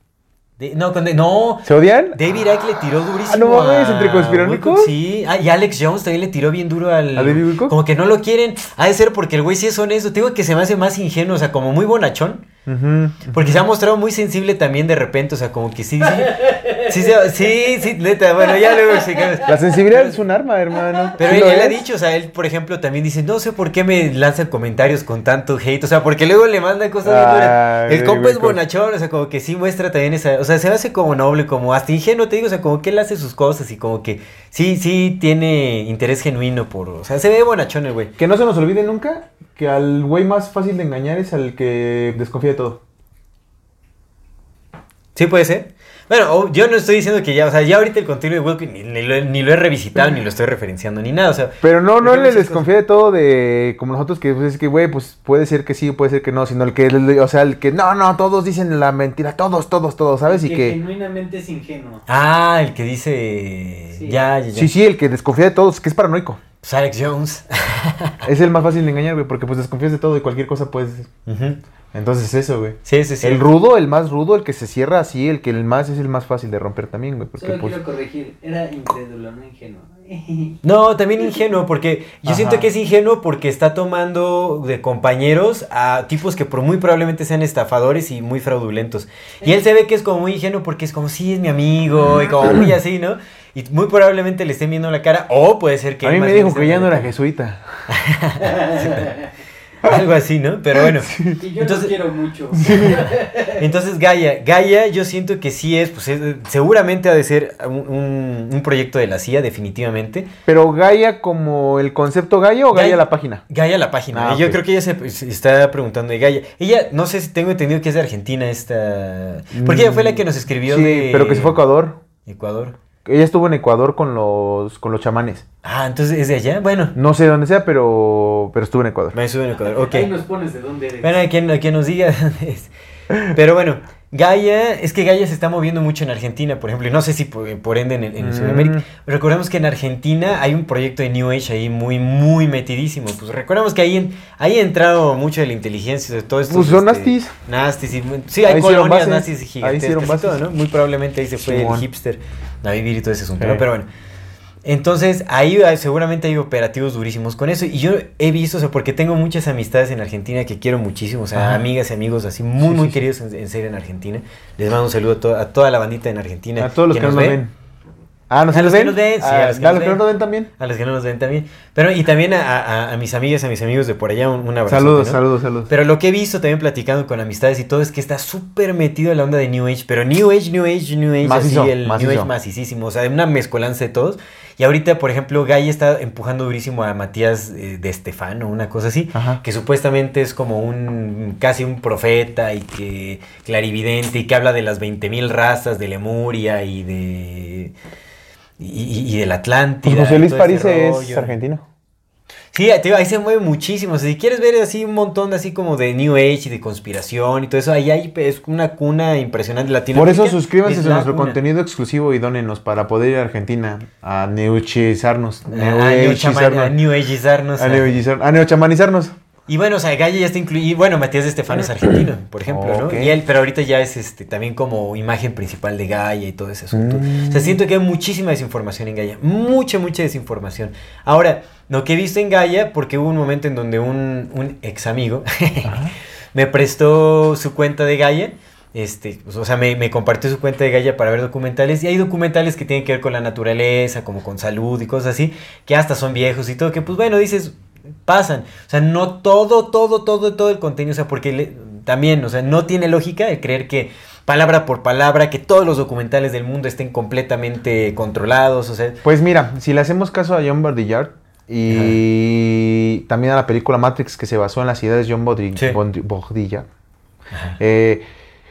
De- no, con... de- no, ¿Se odian? David Icke le tiró durísimo. Ah, no mames, ¿entre conspiranoicos? Wilcock, Sí, ah, y Alex Jones también le tiró bien duro al. ¿A David Wilcock? Como que no lo quieren. Ha de ser porque el güey sí es honesto. Te digo que se me hace más ingenuo, o sea, como muy bonachón. Porque se ha mostrado muy sensible también de repente, o sea, como que sí, sí, sí, sí, neta, bueno, ya luego que- La sensibilidad es un arma, hermano. Pero él, ha dicho, o sea, él, por ejemplo, también dice, no sé por qué me lanzan comentarios con tanto hate, o sea, porque luego le mandan cosas bien duras. Ay, El compa es bonachón, o sea, como que sí muestra también esa, o sea, se hace como noble, como hasta ingenuo, te digo, o sea, como que él hace sus cosas y como que sí, sí tiene interés genuino por, o sea, se ve bonachón el güey. Que no se nos olvide nunca que al güey más fácil de engañar es al que desconfía de todo. Sí, puede ser. Bueno, yo no estoy diciendo que ya, o sea, ya ahorita el contenido de Wilkin ni, ni lo, he- ni lo he revisitado, ni lo estoy referenciando, ni nada, o sea. Pero no, no le desconfía de todo de como nosotros que pues, es que güey, pues puede ser que sí, puede ser que no, sino el que, o sea, el que no, no, todos dicen la mentira, todos, todos, todos, ¿sabes? Y que, que genuinamente es ingenuo. Ah, el que dice. Sí. Ya, ya, ya. sí, sí, el que desconfía de todos, que es paranoico. Pues Alex Jones. Es el más fácil de engañar, güey, porque pues desconfías de todo y cualquier cosa puedes. Entonces eso, güey. Sí, sí, sí. El rudo, el más rudo, el que se cierra así, el que el más es el más fácil de romper también, güey, porque Solo pues quiero corregir, era incrédulo, no ingenuo. No, también ingenuo, porque yo Ajá. siento que es ingenuo porque está tomando de compañeros a tipos que por muy probablemente sean estafadores y muy fraudulentos. Y él se ve que es como muy ingenuo porque es como, sí, es mi amigo, y como muy así, ¿no? Y muy probablemente le estén viendo la cara, o puede ser que... a mí me dijo que ya no era jesuita. Algo así, ¿no? Pero bueno. Y yo Entonces- quiero mucho. Entonces Gaia, Gaia yo siento que sí es, pues es- seguramente ha de ser un, un- proyecto de la CIA, definitivamente. Pero Gaia como el concepto Gaia o Gaia, Gaia- la página. Gaia la página. Ah, y yo creo que ella se, se está preguntando de Gaia. Ella, no sé si tengo entendido que es de Argentina esta... Porque ella fue la que nos escribió Sí, de... pero que se fue a Ecuador. Ecuador. Ella estuvo en Ecuador con los con los chamanes. Ah, entonces es de allá. Bueno, No sé dónde sea, pero pero estuvo en Ecuador. me sube en Ecuador. Ok. Ahí nos pones de dónde eres. Bueno, a quien, a quien nos diga dónde es. Pero bueno, Gaia, es que Gaia se está moviendo mucho en Argentina, por ejemplo, y no sé si por, por ende en, en Mm. Sudamérica. Recordemos que en Argentina hay un proyecto de New Age ahí muy, muy metidísimo. Pues recordemos que ahí, en- ahí ha entrado mucho de la inteligencia, de todo esto. Pues son nastis. Nastis, y, sí, hay Ahí colonias bases, nastis ahí gigantescas hicieron y bases. todo, ¿no? Muy probablemente ahí se fue Simón. el hipster a vivir y todo ese asunto, Sí. ¿no? Pero bueno. Entonces, ahí seguramente hay operativos durísimos con eso. Y yo he visto, o sea, porque tengo muchas amistades en Argentina que quiero muchísimo, o sea, Ajá. amigas y amigos así muy, Sí, muy sí, queridos en, en serio en Argentina. Les mando un saludo a, to- a toda la bandita en Argentina. A todos los que no nos ve. ven. Ah, ¿nos A los ven? que nos ven, sí, Ah, a los que ¿a los que ven. no nos ven también? A los que no nos ven también. Pero, y también a, mis amigas, a mis amigos de por allá, un, un abrazo. Saludos, saludos, saludos. Pero lo que he visto también platicando con amistades y todo es que está súper metido en la onda de New Age, pero New Age, New Age, New Age, Macizo, así el macizo. New Age macicísimo, o sea, una mezcolanza de todos. Y ahorita, por ejemplo, Guy está empujando durísimo a Matías eh, de Estefano, una cosa así, Ajá. que supuestamente es como un casi un profeta y que clarividente y que habla de las 20.000 razas de Lemuria y de y, y- del Atlántida. Pues José Luis París es argentino. Sí, ahí se mueve muchísimo. O sea, si quieres ver así un montón de así como de New Age y de conspiración y todo eso, ahí hay es una cuna impresionante latina. Por eso suscríbanse a nuestro contenido exclusivo y dónenos para poder ir a Argentina a neuchizarnos. A Chama- a New Ageizarnos. A neochamanizarnos. Y bueno, o sea, Galle ya está incluido. Bueno, Matías Estefano es argentino, por ejemplo. ¿no? Y él, pero ahorita ya es este también como imagen principal de Gaia y todo ese asunto. Mm. O sea, siento que hay muchísima desinformación en Gaia. Mucha, mucha desinformación. Ahora, lo que he visto en Gaia, porque hubo un momento en donde un, un ex amigo me prestó su cuenta de Gaia. Este, pues, o sea, me, me compartió su cuenta de Gaia para ver documentales. Y hay documentales que tienen que ver con la naturaleza, como con salud y cosas así, que hasta son viejos y todo, que pues bueno, dices, pasan. O sea, no todo, todo, todo, todo el contenido. O sea, porque le- también, o sea, no tiene lógica el creer que palabra por palabra, que todos los documentales del mundo estén completamente controlados. O sea, Pues mira, si le hacemos caso a John Baudrillard y también a la película Matrix que se basó en las ideas de John Sí. Baudrillard, eh,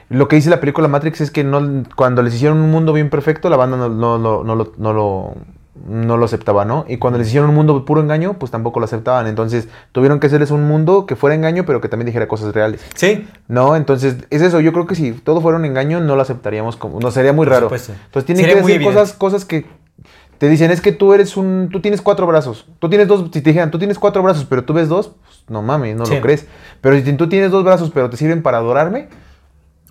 lo que dice la película Matrix es que no, cuando les hicieron un mundo bien perfecto, la banda no, no, no, no lo, no, lo, no lo aceptaba, ¿no? Y cuando les hicieron un mundo de puro engaño, pues tampoco lo aceptaban. Entonces tuvieron que hacerles un mundo que fuera engaño, pero que también dijera cosas reales. sí, No, entonces es eso. Yo creo que si todo fuera un engaño, no lo aceptaríamos como. No sería muy raro. Entonces tienen Sería que decir cosas, cosas que te dicen es que tú eres un. Tú tienes cuatro brazos. Tú tienes dos. Si te dijeran, tú tienes cuatro brazos, pero tú ves dos, pues, no mames, no Sí. lo crees. Pero si tú tienes dos brazos, pero te sirven para adorarme,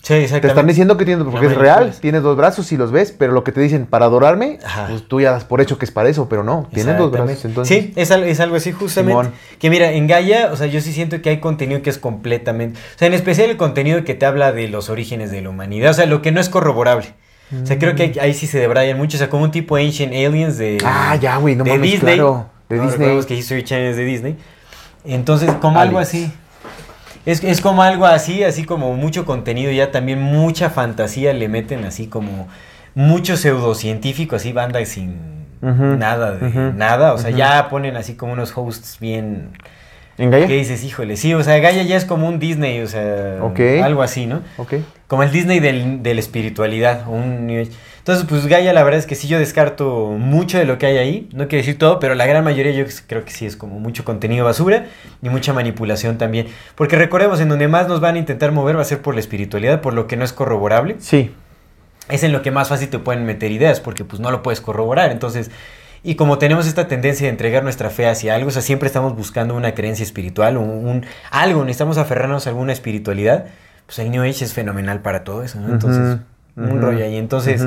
Sí, Te están diciendo que tienes, porque es real, tienes dos brazos y los ves, pero lo que te dicen para adorarme, Ajá. pues tú ya das por hecho que es para eso, pero no, tienes dos brazos. Entonces, Sí, es, es algo así justamente. Simón. Que mira, en Gaia, o sea, yo sí siento que hay contenido que es completamente... O sea, en especial el contenido que te habla de los orígenes de la humanidad, o sea, lo que no es corroborable. O sea, creo que ahí, ahí sí se debrayan mucho, o sea, como un tipo Ancient Aliens de... Ah, ya, güey, no de mames, Disney. claro, de No, Disney. recordemos que History Channel es de Disney. Entonces, como algo así. Es, es como algo así, así como mucho contenido, ya también mucha fantasía le meten así como mucho pseudocientífico, así banda sin nada de nada, o sea, ya ponen así como unos hosts bien... ¿En Gaia? ¿Qué dices? Híjole, sí, o sea, Gaia ya es como un Disney, o sea, algo así, ¿no? Ok. Como el Disney del, de la espiritualidad. Un. Entonces, pues Gaia, la verdad es que sí yo descarto mucho de lo que hay ahí. No quiero decir todo, pero la gran mayoría yo creo que sí es como mucho contenido basura y mucha manipulación también. Porque recordemos, en donde más nos van a intentar mover va a ser por la espiritualidad, por lo que no es corroborable. Sí. Es en lo que más fácil te pueden meter ideas, porque pues no lo puedes corroborar. Entonces, y como tenemos esta tendencia de entregar nuestra fe hacia algo, o sea, siempre estamos buscando una creencia espiritual, un, un- algo, necesitamos aferrarnos a alguna espiritualidad, pues el New Age es fenomenal para todo eso, ¿no? Entonces, Un rollo ahí. Entonces,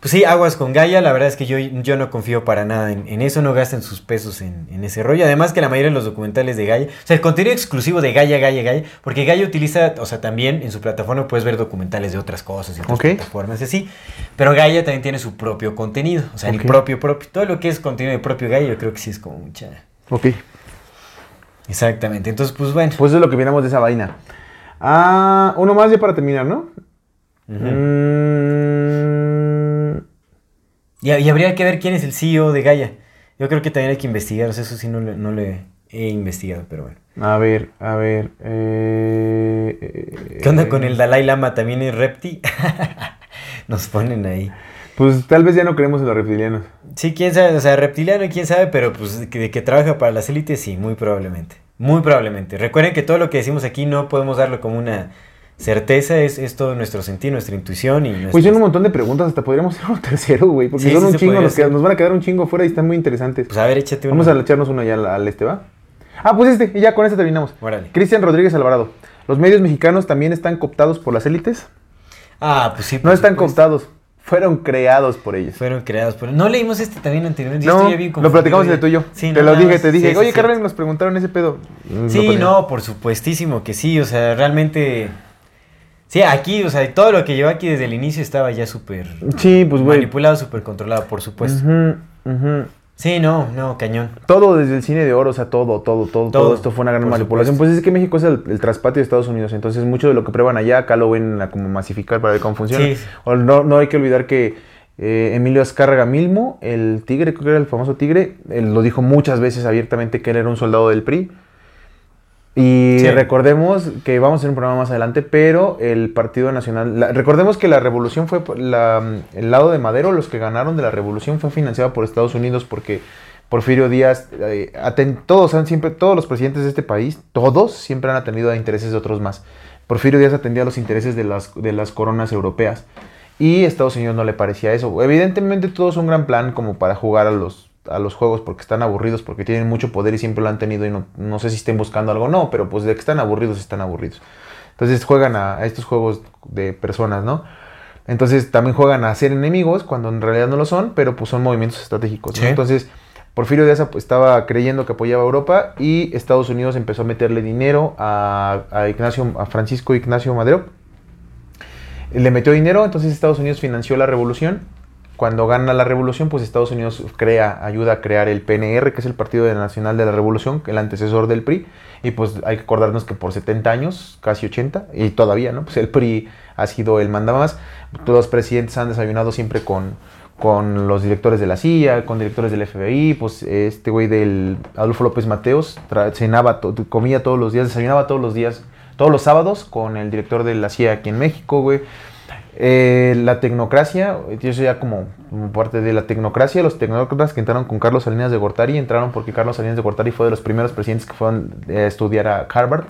pues sí, aguas con Gaia, la verdad es que yo, yo no confío para nada en, en eso, no gasten sus pesos en, en ese rollo. Además que la mayoría de los documentales de Gaia, o sea, el contenido exclusivo de Gaia, Gaia, Gaia, porque Gaia utiliza, o sea, también en su plataforma puedes ver documentales de otras cosas y otras Ok. plataformas y así, pero Gaia también tiene su propio contenido, o sea, el propio, propio, todo lo que es contenido de propio Gaia, yo creo que sí es como mucha... Ok. Exactamente, entonces pues bueno. Pues es lo que miramos de esa vaina. Ah, uno más ya para terminar, ¿no? Mm, y, y habría que ver quién es el CEO de Gaia. Yo creo que también hay que investigar, o sea, eso sí no, le- no le he investigado, pero bueno. a ver, a ver. eh, eh, ¿Qué onda con el Dalai Lama? ¿También es repti? Nos ponen ahí. Pues tal vez ya no creemos en los reptilianos. Sí, quién sabe, o sea, reptiliano, quién sabe, pero pues que- de que trabaja para las élites, sí, muy probablemente. Muy probablemente. Recuerden que todo lo que decimos aquí no podemos darlo como una certeza, es, es todo nuestro sentir, nuestra intuición y nuestra... Pues son un montón de preguntas, hasta podríamos hacer un tercero, güey. Porque Sí, son sí un chingo, nos, quedan- nos van a quedar un chingo fuera y están muy interesantes. Pues a ver, échate uno. Vamos a echarnos uno ya al, al este, ¿va? Ah, pues este, y ya con este terminamos. Órale. Cristian Rodríguez Alvarado. ¿Los medios mexicanos también están cooptados por las élites? Ah, pues sí. No están supuesto. cooptados, fueron creados por ellos. Fueron creados por... No leímos este también anteriormente. No, estoy bien lo platicamos de tuyo. Sí, te no, lo dije, más. te dije, Sí, oye. Carmen, nos preguntaron ese pedo. Mm, Sí, platicamos. no, por supuestísimo que sí, o sea, realmente... Sí, aquí, o sea, todo lo que llevó aquí desde el inicio estaba ya súper Sí, pues, manipulado, súper controlado, por supuesto. Sí, no, no, cañón. Todo desde el cine de oro, o sea, todo, todo, todo, todo, Todo, esto fue una gran manipulación. supuesto. Pues es que México es el, el traspatio de Estados Unidos, entonces mucho de lo que prueban allá, acá lo ven a como masificar para ver cómo funciona. Sí. O no, no hay que olvidar que eh, Emilio Azcárraga Milmo, el tigre, creo que era el famoso tigre, él lo dijo muchas veces abiertamente que él era un soldado del PRI. Y Sí. recordemos que vamos a hacer un programa más adelante, pero el Partido Nacional, la- recordemos que la revolución fue, la, el lado de Madero, los que ganaron de la revolución fue financiada por Estados Unidos porque Porfirio Díaz, eh, aten- todos han siempre, todos los presidentes de este país, todos siempre han atendido a intereses de otros más. Porfirio Díaz atendía a los intereses de las, de las coronas europeas y Estados Unidos no le parecía eso. Evidentemente todo es un gran plan como para jugar a los, a los juegos porque están aburridos, porque tienen mucho poder y siempre lo han tenido y no, no sé si estén buscando algo, no, pero pues de que están aburridos, están aburridos. Entonces juegan a, a estos juegos de personas, ¿no? Entonces también juegan a ser enemigos cuando en realidad no lo son, pero pues son movimientos estratégicos. ¿no? Sí. Entonces Porfirio Díaz estaba creyendo que apoyaba a Europa y Estados Unidos empezó a meterle dinero a, a Ignacio, a Francisco Ignacio Madero. Le metió dinero, entonces Estados Unidos financió la revolución. Cuando gana la revolución, pues Estados Unidos crea, ayuda a crear el PNR, que es el Partido Nacional de la Revolución, el antecesor del PRI. Y pues hay que acordarnos que por 70 años, casi 80, y todavía, ¿no? Pues el PRI ha sido el mandamás. Todos los presidentes han desayunado siempre con, con los directores de la CIA, con directores del FBI, pues este güey del Adolfo López Mateos cenaba, to- comía todos los días, desayunaba todos los días, todos los sábados con el director de la CIA aquí en México, güey. Eh, la tecnocracia, yo soy ya como, como parte de la tecnocracia, los tecnócratas que entraron con Carlos Salinas de Gortari, entraron porque Carlos Salinas de Gortari fue de los primeros presidentes que fueron eh, a estudiar a Harvard,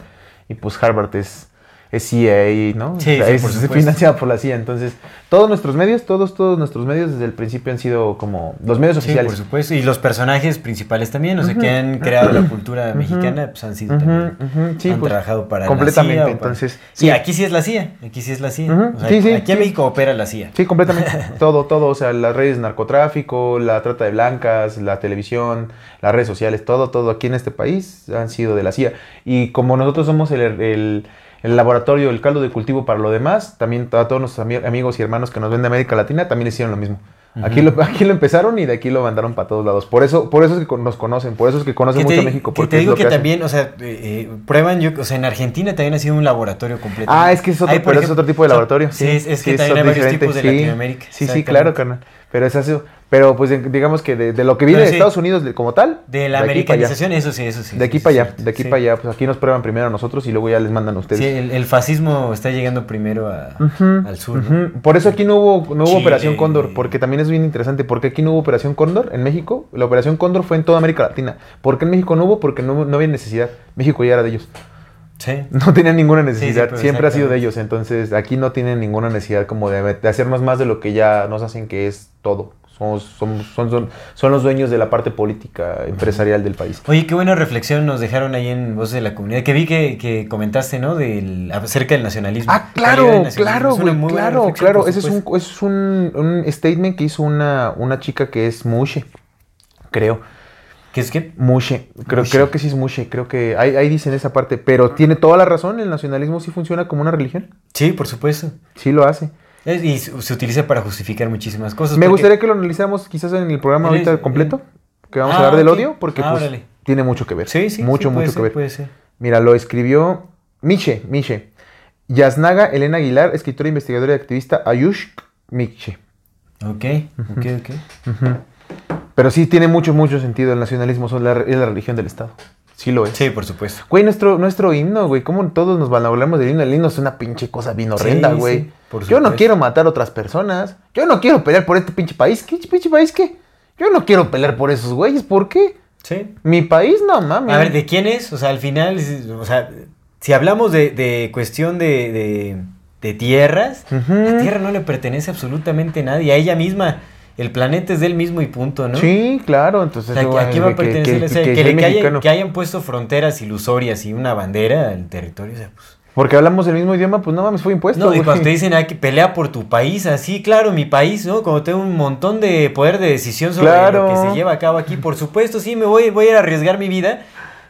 y pues Harvard es, es CIA, ¿no? Sí, sí, por financiada por la CIA. Entonces, todos nuestros medios, todos, todos nuestros medios desde el principio han sido como los medios Sí, oficiales. por supuesto. Y los personajes principales también, o sea, Ujú. que han creado la cultura mexicana, pues han sido también. sí, han pues, trabajado para completamente, la CIA. o para- entonces, Sí, sí. aquí sí es la CIA. Aquí sí es la CIA. O sea, sí, sí, aquí en sí. México opera la CIA. Sí, completamente. todo, todo. O sea, las redes de narcotráfico, la trata de blancas, la televisión, las redes sociales, todo, todo aquí en este país han sido de la CIA. Y como nosotros somos el, el- el laboratorio, el caldo de cultivo para lo demás, también a todos nuestros ami- amigos y hermanos que nos ven de América Latina también hicieron lo mismo. Aquí, lo, aquí lo empezaron y de aquí lo mandaron para todos lados. Por eso, por eso es que nos conocen, por eso es que conocen Que mucho a México. que te digo que, también, o sea, eh, eh, prueban, yo, o sea, en Argentina también ha sido un laboratorio completo. Ah, es que es otro, pero es otro tipo de laboratorio. Sí, es, es que también hay varios diferente, tipos de. Latinoamérica. Sí, sí, claro, carnal. Pero es así. Pero pues digamos que de, de lo que viene de sí. Estados Unidos como tal. De la americanización, eso sí, eso sí. De aquí sí, para allá, de aquí Sí. para allá, pues aquí nos prueban primero a nosotros y luego ya les mandan a ustedes. Sí, el, el fascismo está llegando primero a- al sur. ¿no? ujú. Por eso aquí no hubo, no hubo Chile. Operación Cóndor, porque también es bien interesante. porque aquí no hubo Operación Cóndor en México? La Operación Cóndor fue en toda América Latina. ¿Por qué en México no hubo? Porque no, no había necesidad. México ya era de ellos. Sí. No tenían ninguna sí, necesidad. Siempre ha sido de ellos. Entonces aquí no tienen ninguna necesidad como de, de hacernos más de lo que ya nos hacen que es todo. Somos, somos- son, son, son los dueños de la parte política empresarial del país. Oye, qué buena reflexión nos dejaron ahí en Voces de la Comunidad. Que vi que, que comentaste, ¿no? Del, acerca del nacionalismo. Ah, claro, nacionalismo. claro, Es güey, claro, claro. Ese es, un, es un, un statement que hizo una, una chica que es Mushe, creo. ¿Qué es que? Mushe, creo, Mushe. creo que sí es Mushe, creo que ahí, ahí dicen esa parte, pero tiene toda la razón, el nacionalismo sí funciona como una religión, Sí, por supuesto. sí lo hace. Es- y se utiliza para justificar muchísimas cosas. Me porque- gustaría que lo analizáramos quizás en el programa ahorita completo, que vamos a Ah, hablar del odio, porque Ah, pues, órale. tiene mucho que ver. Sí, sí. Mucho, sí, mucho ser, que ver. Puede ser. Mira, lo escribió Miche, Miche. Yasnaga Elena Aguilar, escritora, investigadora y activista Ayush Miche. Ok, ok, ok. Pero sí tiene mucho, mucho sentido. El nacionalismo son la, es la religión del Estado. Sí lo es. Sí, por supuesto. Güey, nuestro, nuestro himno, güey. ¿Cómo todos nos hablamos del himno? El himno es una pinche cosa bien horrenda, Sí, güey. sí, por Yo no quiero matar a otras personas. Yo no quiero pelear por este pinche país. ¿Qué pinche país qué? Yo no quiero pelear por esos güeyes. ¿Por qué? Sí. Mi país, no mames. A ver, ¿de quién es? O sea, al final, o sea, si hablamos de, de cuestión de, de- de tierras, la tierra no le pertenece absolutamente a nadie, a ella misma. El planeta es del mismo y punto, ¿no? Sí, claro. O Entonces, sea, que güey, ¿a quién va a que- que- pertenecer? que- O sea, que que, sea le- que hayan, que hayan puesto fronteras ilusorias y una bandera al territorio. O sea, pues, Porque hablamos el mismo idioma, pues no mames, fue impuesto. no, y cuando te dicen hay que pelea por tu país, así, claro, mi país, ¿no? Como tengo un montón de poder de decisión sobre Claro. lo que se lleva a cabo aquí, por supuesto, sí, me voy, voy a ir a arriesgar mi vida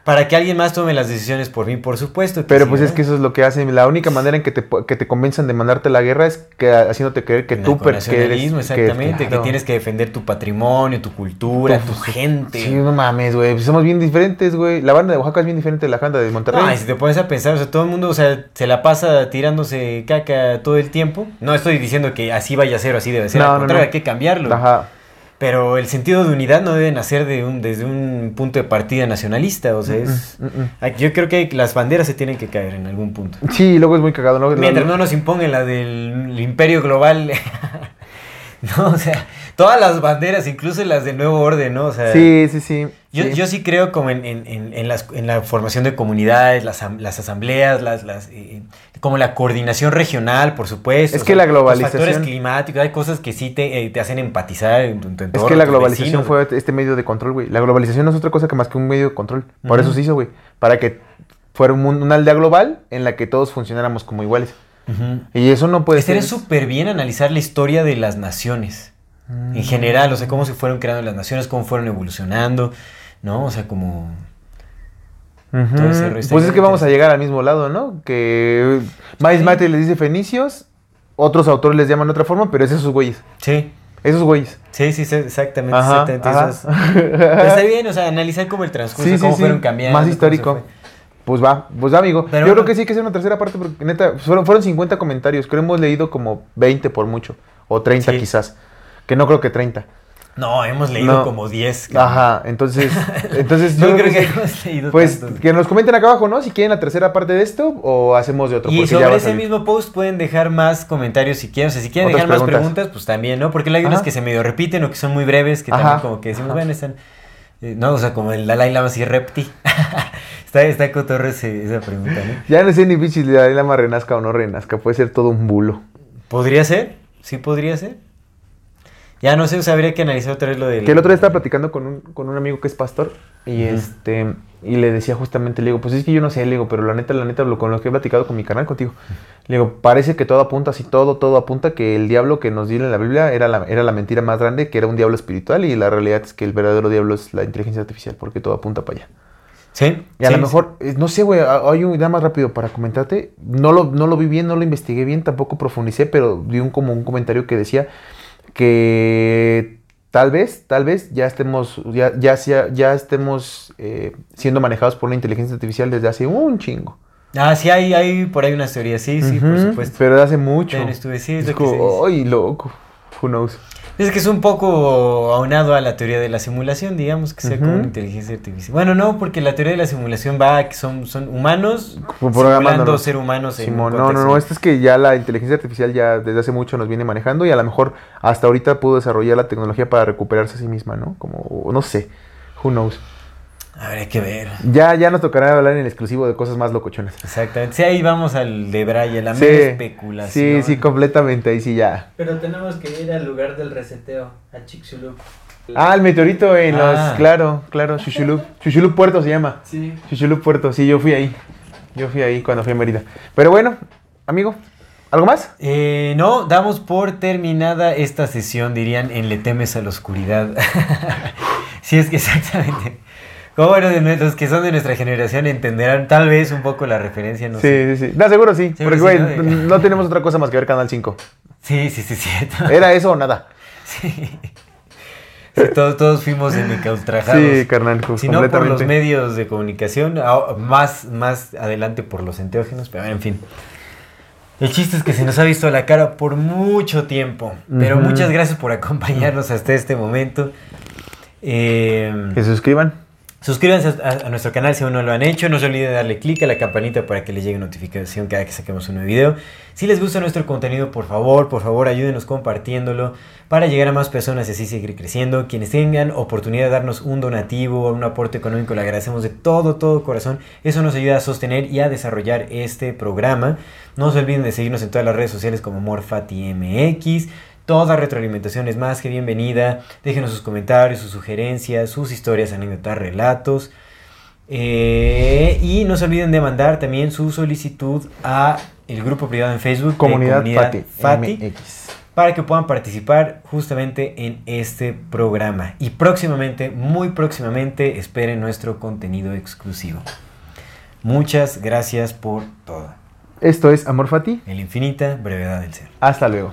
para que alguien más tome las decisiones por mí, por supuesto. que Pero sí, pues es que eso es lo que hacen. La única manera en que te, que te convenzan de mandarte a la guerra es que haciéndote creer que El tú per- que eres- nacionalismo, que- exactamente, que, claro. tienes que defender tu patrimonio, tu cultura, tu, Tu- gente. Sí, no mames, güey. pues somos bien diferentes, güey. La banda de Oaxaca es bien diferente de la banda de Monterrey. No, y si te pones a pensar, o sea, todo el mundo, o sea, se la pasa tirándose caca todo el tiempo. No estoy diciendo que así vaya a ser o así debe ser, No, al no, no. hay que cambiarlo. Ajá. Pero el sentido de unidad no debe nacer de un, desde un punto de partida nacionalista, o sea, es... Mm, mm. Yo creo que las banderas se tienen que caer en algún punto. Sí, luego es muy cagado, ¿no? Mientras no nos impongan la del imperio global. no, o sea, todas las banderas, incluso las del nuevo orden, ¿no? O sea, Sí, sí, sí. Yo sí. yo sí creo como en, en- en- las- en la formación de comunidades, las, las asambleas, las, las, eh, como la coordinación regional, por supuesto. Es que la globalización- Los factores climáticos, hay cosas que sí te, eh, te hacen empatizar en tu, en tu Es que la globalización fue este medio de control, güey. La globalización no es otra cosa que más que un medio de control. Por eso se hizo, güey. Para que fuera un mundo- una aldea global en la que todos funcionáramos como iguales. Y eso no puede Estaría ser. súper bien analizar la historia de las naciones. Mm. En general, o sea, cómo se fueron creando las naciones, cómo fueron evolucionando, ¿no? O sea, como... Pues es que vamos a llegar al mismo lado, ¿no? Que Mais Sí. Mate les dice fenicios, otros autores les llaman de otra forma, pero es esos güeyes. Sí, Esos güeyes. sí, sí, exactamente. Ajá, exactamente ajá. eso es- Pero está bien, o sea, analizar como el transcurso, Sí, sí, cómo fueron cambiando. Más histórico. Pues va, pues va, amigo. Pero Yo bueno. creo que sí que hacer una tercera parte porque neta, fueron, fueron 50 comentarios. Creo que hemos leído como 20 por mucho. O 30 Sí. quizás. Que no creo que 30. No, hemos leído No. como 10. cabrón. Ajá, entonces, entonces Yo creo que hemos leído Pues tantos. que nos comenten acá abajo, ¿no? Si quieren la tercera parte de esto o hacemos de otro. Y ya sobre ese mismo post pueden dejar más comentarios si quieren. O sea, si quieren Otras dejar más preguntas. pues también, ¿no? Porque hay unas Ajá. que se medio repiten o que son muy breves, que Ajá. también como que decimos, Ajá. bueno, están. eh, no, o sea, como el Dalai Lama así repti. Está, está cotorro ese- esa pregunta, ¿no? Ya no sé ni bichis si la Lama renazca o no renazca. Puede ser todo un bulo. ¿Podría ser? Sí, podría ser. Ya no sé, o sea, habría que analizar otra vez lo del. Que el otro día estaba platicando con un, con un amigo que es pastor y este y le decía justamente, le digo, pues es que yo no sé, le digo, pero la neta, la neta, lo, con lo que he platicado con mi canal contigo, le digo, parece que todo apunta así, todo, todo apunta que el diablo que nos dio en la Biblia era la, era la mentira más grande, que era un diablo espiritual y la realidad es que el verdadero diablo es la inteligencia artificial, porque todo apunta para allá. Sí. Y a sí, lo mejor, eh, no sé, güey, hay un nada más rápido para comentarte. No lo, no lo vi bien, no lo investigué bien, tampoco profundicé, pero di un, como un comentario que decía que tal vez, tal vez ya estemos, ya, ya, ya estemos eh, siendo manejados por la inteligencia artificial desde hace un chingo. Ah, sí, hay, hay por ahí una teoría, sí, sí, por supuesto. Pero hace mucho. Estuve, sí, es lo que se como, dice. ay, loco. Who knows? Es que es un poco aunado a la teoría de la simulación, digamos, que sea como Ujú. una inteligencia artificial. Bueno, no, porque la teoría de la simulación va a que son, son humanos simulando ¿no? ser humanos en un Simón, no, no, contexto. no, esto es que ya la inteligencia artificial ya desde hace mucho nos viene manejando y a lo mejor hasta ahorita pudo desarrollar la tecnología para recuperarse a sí misma, ¿no? Como, no sé, who knows. Habrá que ver. Ya, ya nos tocará hablar en el exclusivo de cosas más locochonas. Exactamente. Sí, ahí vamos al de Braille, la Sí, mera especulación. sí, sí, completamente, ahí sí ya. Pero tenemos que ir al lugar del reseteo, a Chicxulub. Ah, el meteorito en Ah. los, claro, claro, Chuchulup. Chuchulup Puerto se llama. Sí. Chuchulup Puerto, sí, yo fui ahí. Yo fui ahí cuando fui a Mérida. Pero bueno, amigo, ¿algo más? Eh, no, damos por terminada esta sesión, dirían, en Le temes a la oscuridad. sí, es que exactamente. Como bueno, los que son de nuestra generación entenderán tal vez un poco la referencia, no sé. Sí, sí, sí. No, seguro sí. Seguro porque, sí, güey, ¿no? no tenemos otra cosa más que ver Canal 5. Sí, sí, sí, cierto. Era eso o nada. Sí. Sí, todos, todos fuimos encaustrajados. Sí, carnal, pues, Si no por los medios de comunicación, más, más adelante por los enteógenos, pero en fin. El chiste es que se nos ha visto la cara por mucho tiempo. Pero muchas gracias por acompañarnos hasta este momento. Eh, Que se suscriban. Suscríbanse a, nuestro canal si aún no lo han hecho. No se olviden de darle clic a la campanita para que les llegue notificación cada que saquemos un nuevo video. Si les gusta nuestro contenido, por favor, por favor, ayúdenos compartiéndolo para llegar a más personas y así seguir creciendo. Quienes tengan oportunidad de darnos un donativo o un aporte económico, le agradecemos de todo, todo corazón. Eso nos ayuda a sostener y a desarrollar este programa. No se olviden de seguirnos en todas las redes sociales como MorfatiMX. Toda retroalimentación es más que bienvenida. Déjenos sus comentarios, sus sugerencias, sus historias, anécdotas, relatos. Eh, y no se olviden de mandar también su solicitud a el grupo privado en Facebook de Comunidad, Fati. Fati para que puedan participar justamente en este programa. Y próximamente, muy próximamente, esperen nuestro contenido exclusivo. Muchas gracias por todo. Esto es Amor Fati. En la infinita brevedad del ser. Hasta luego.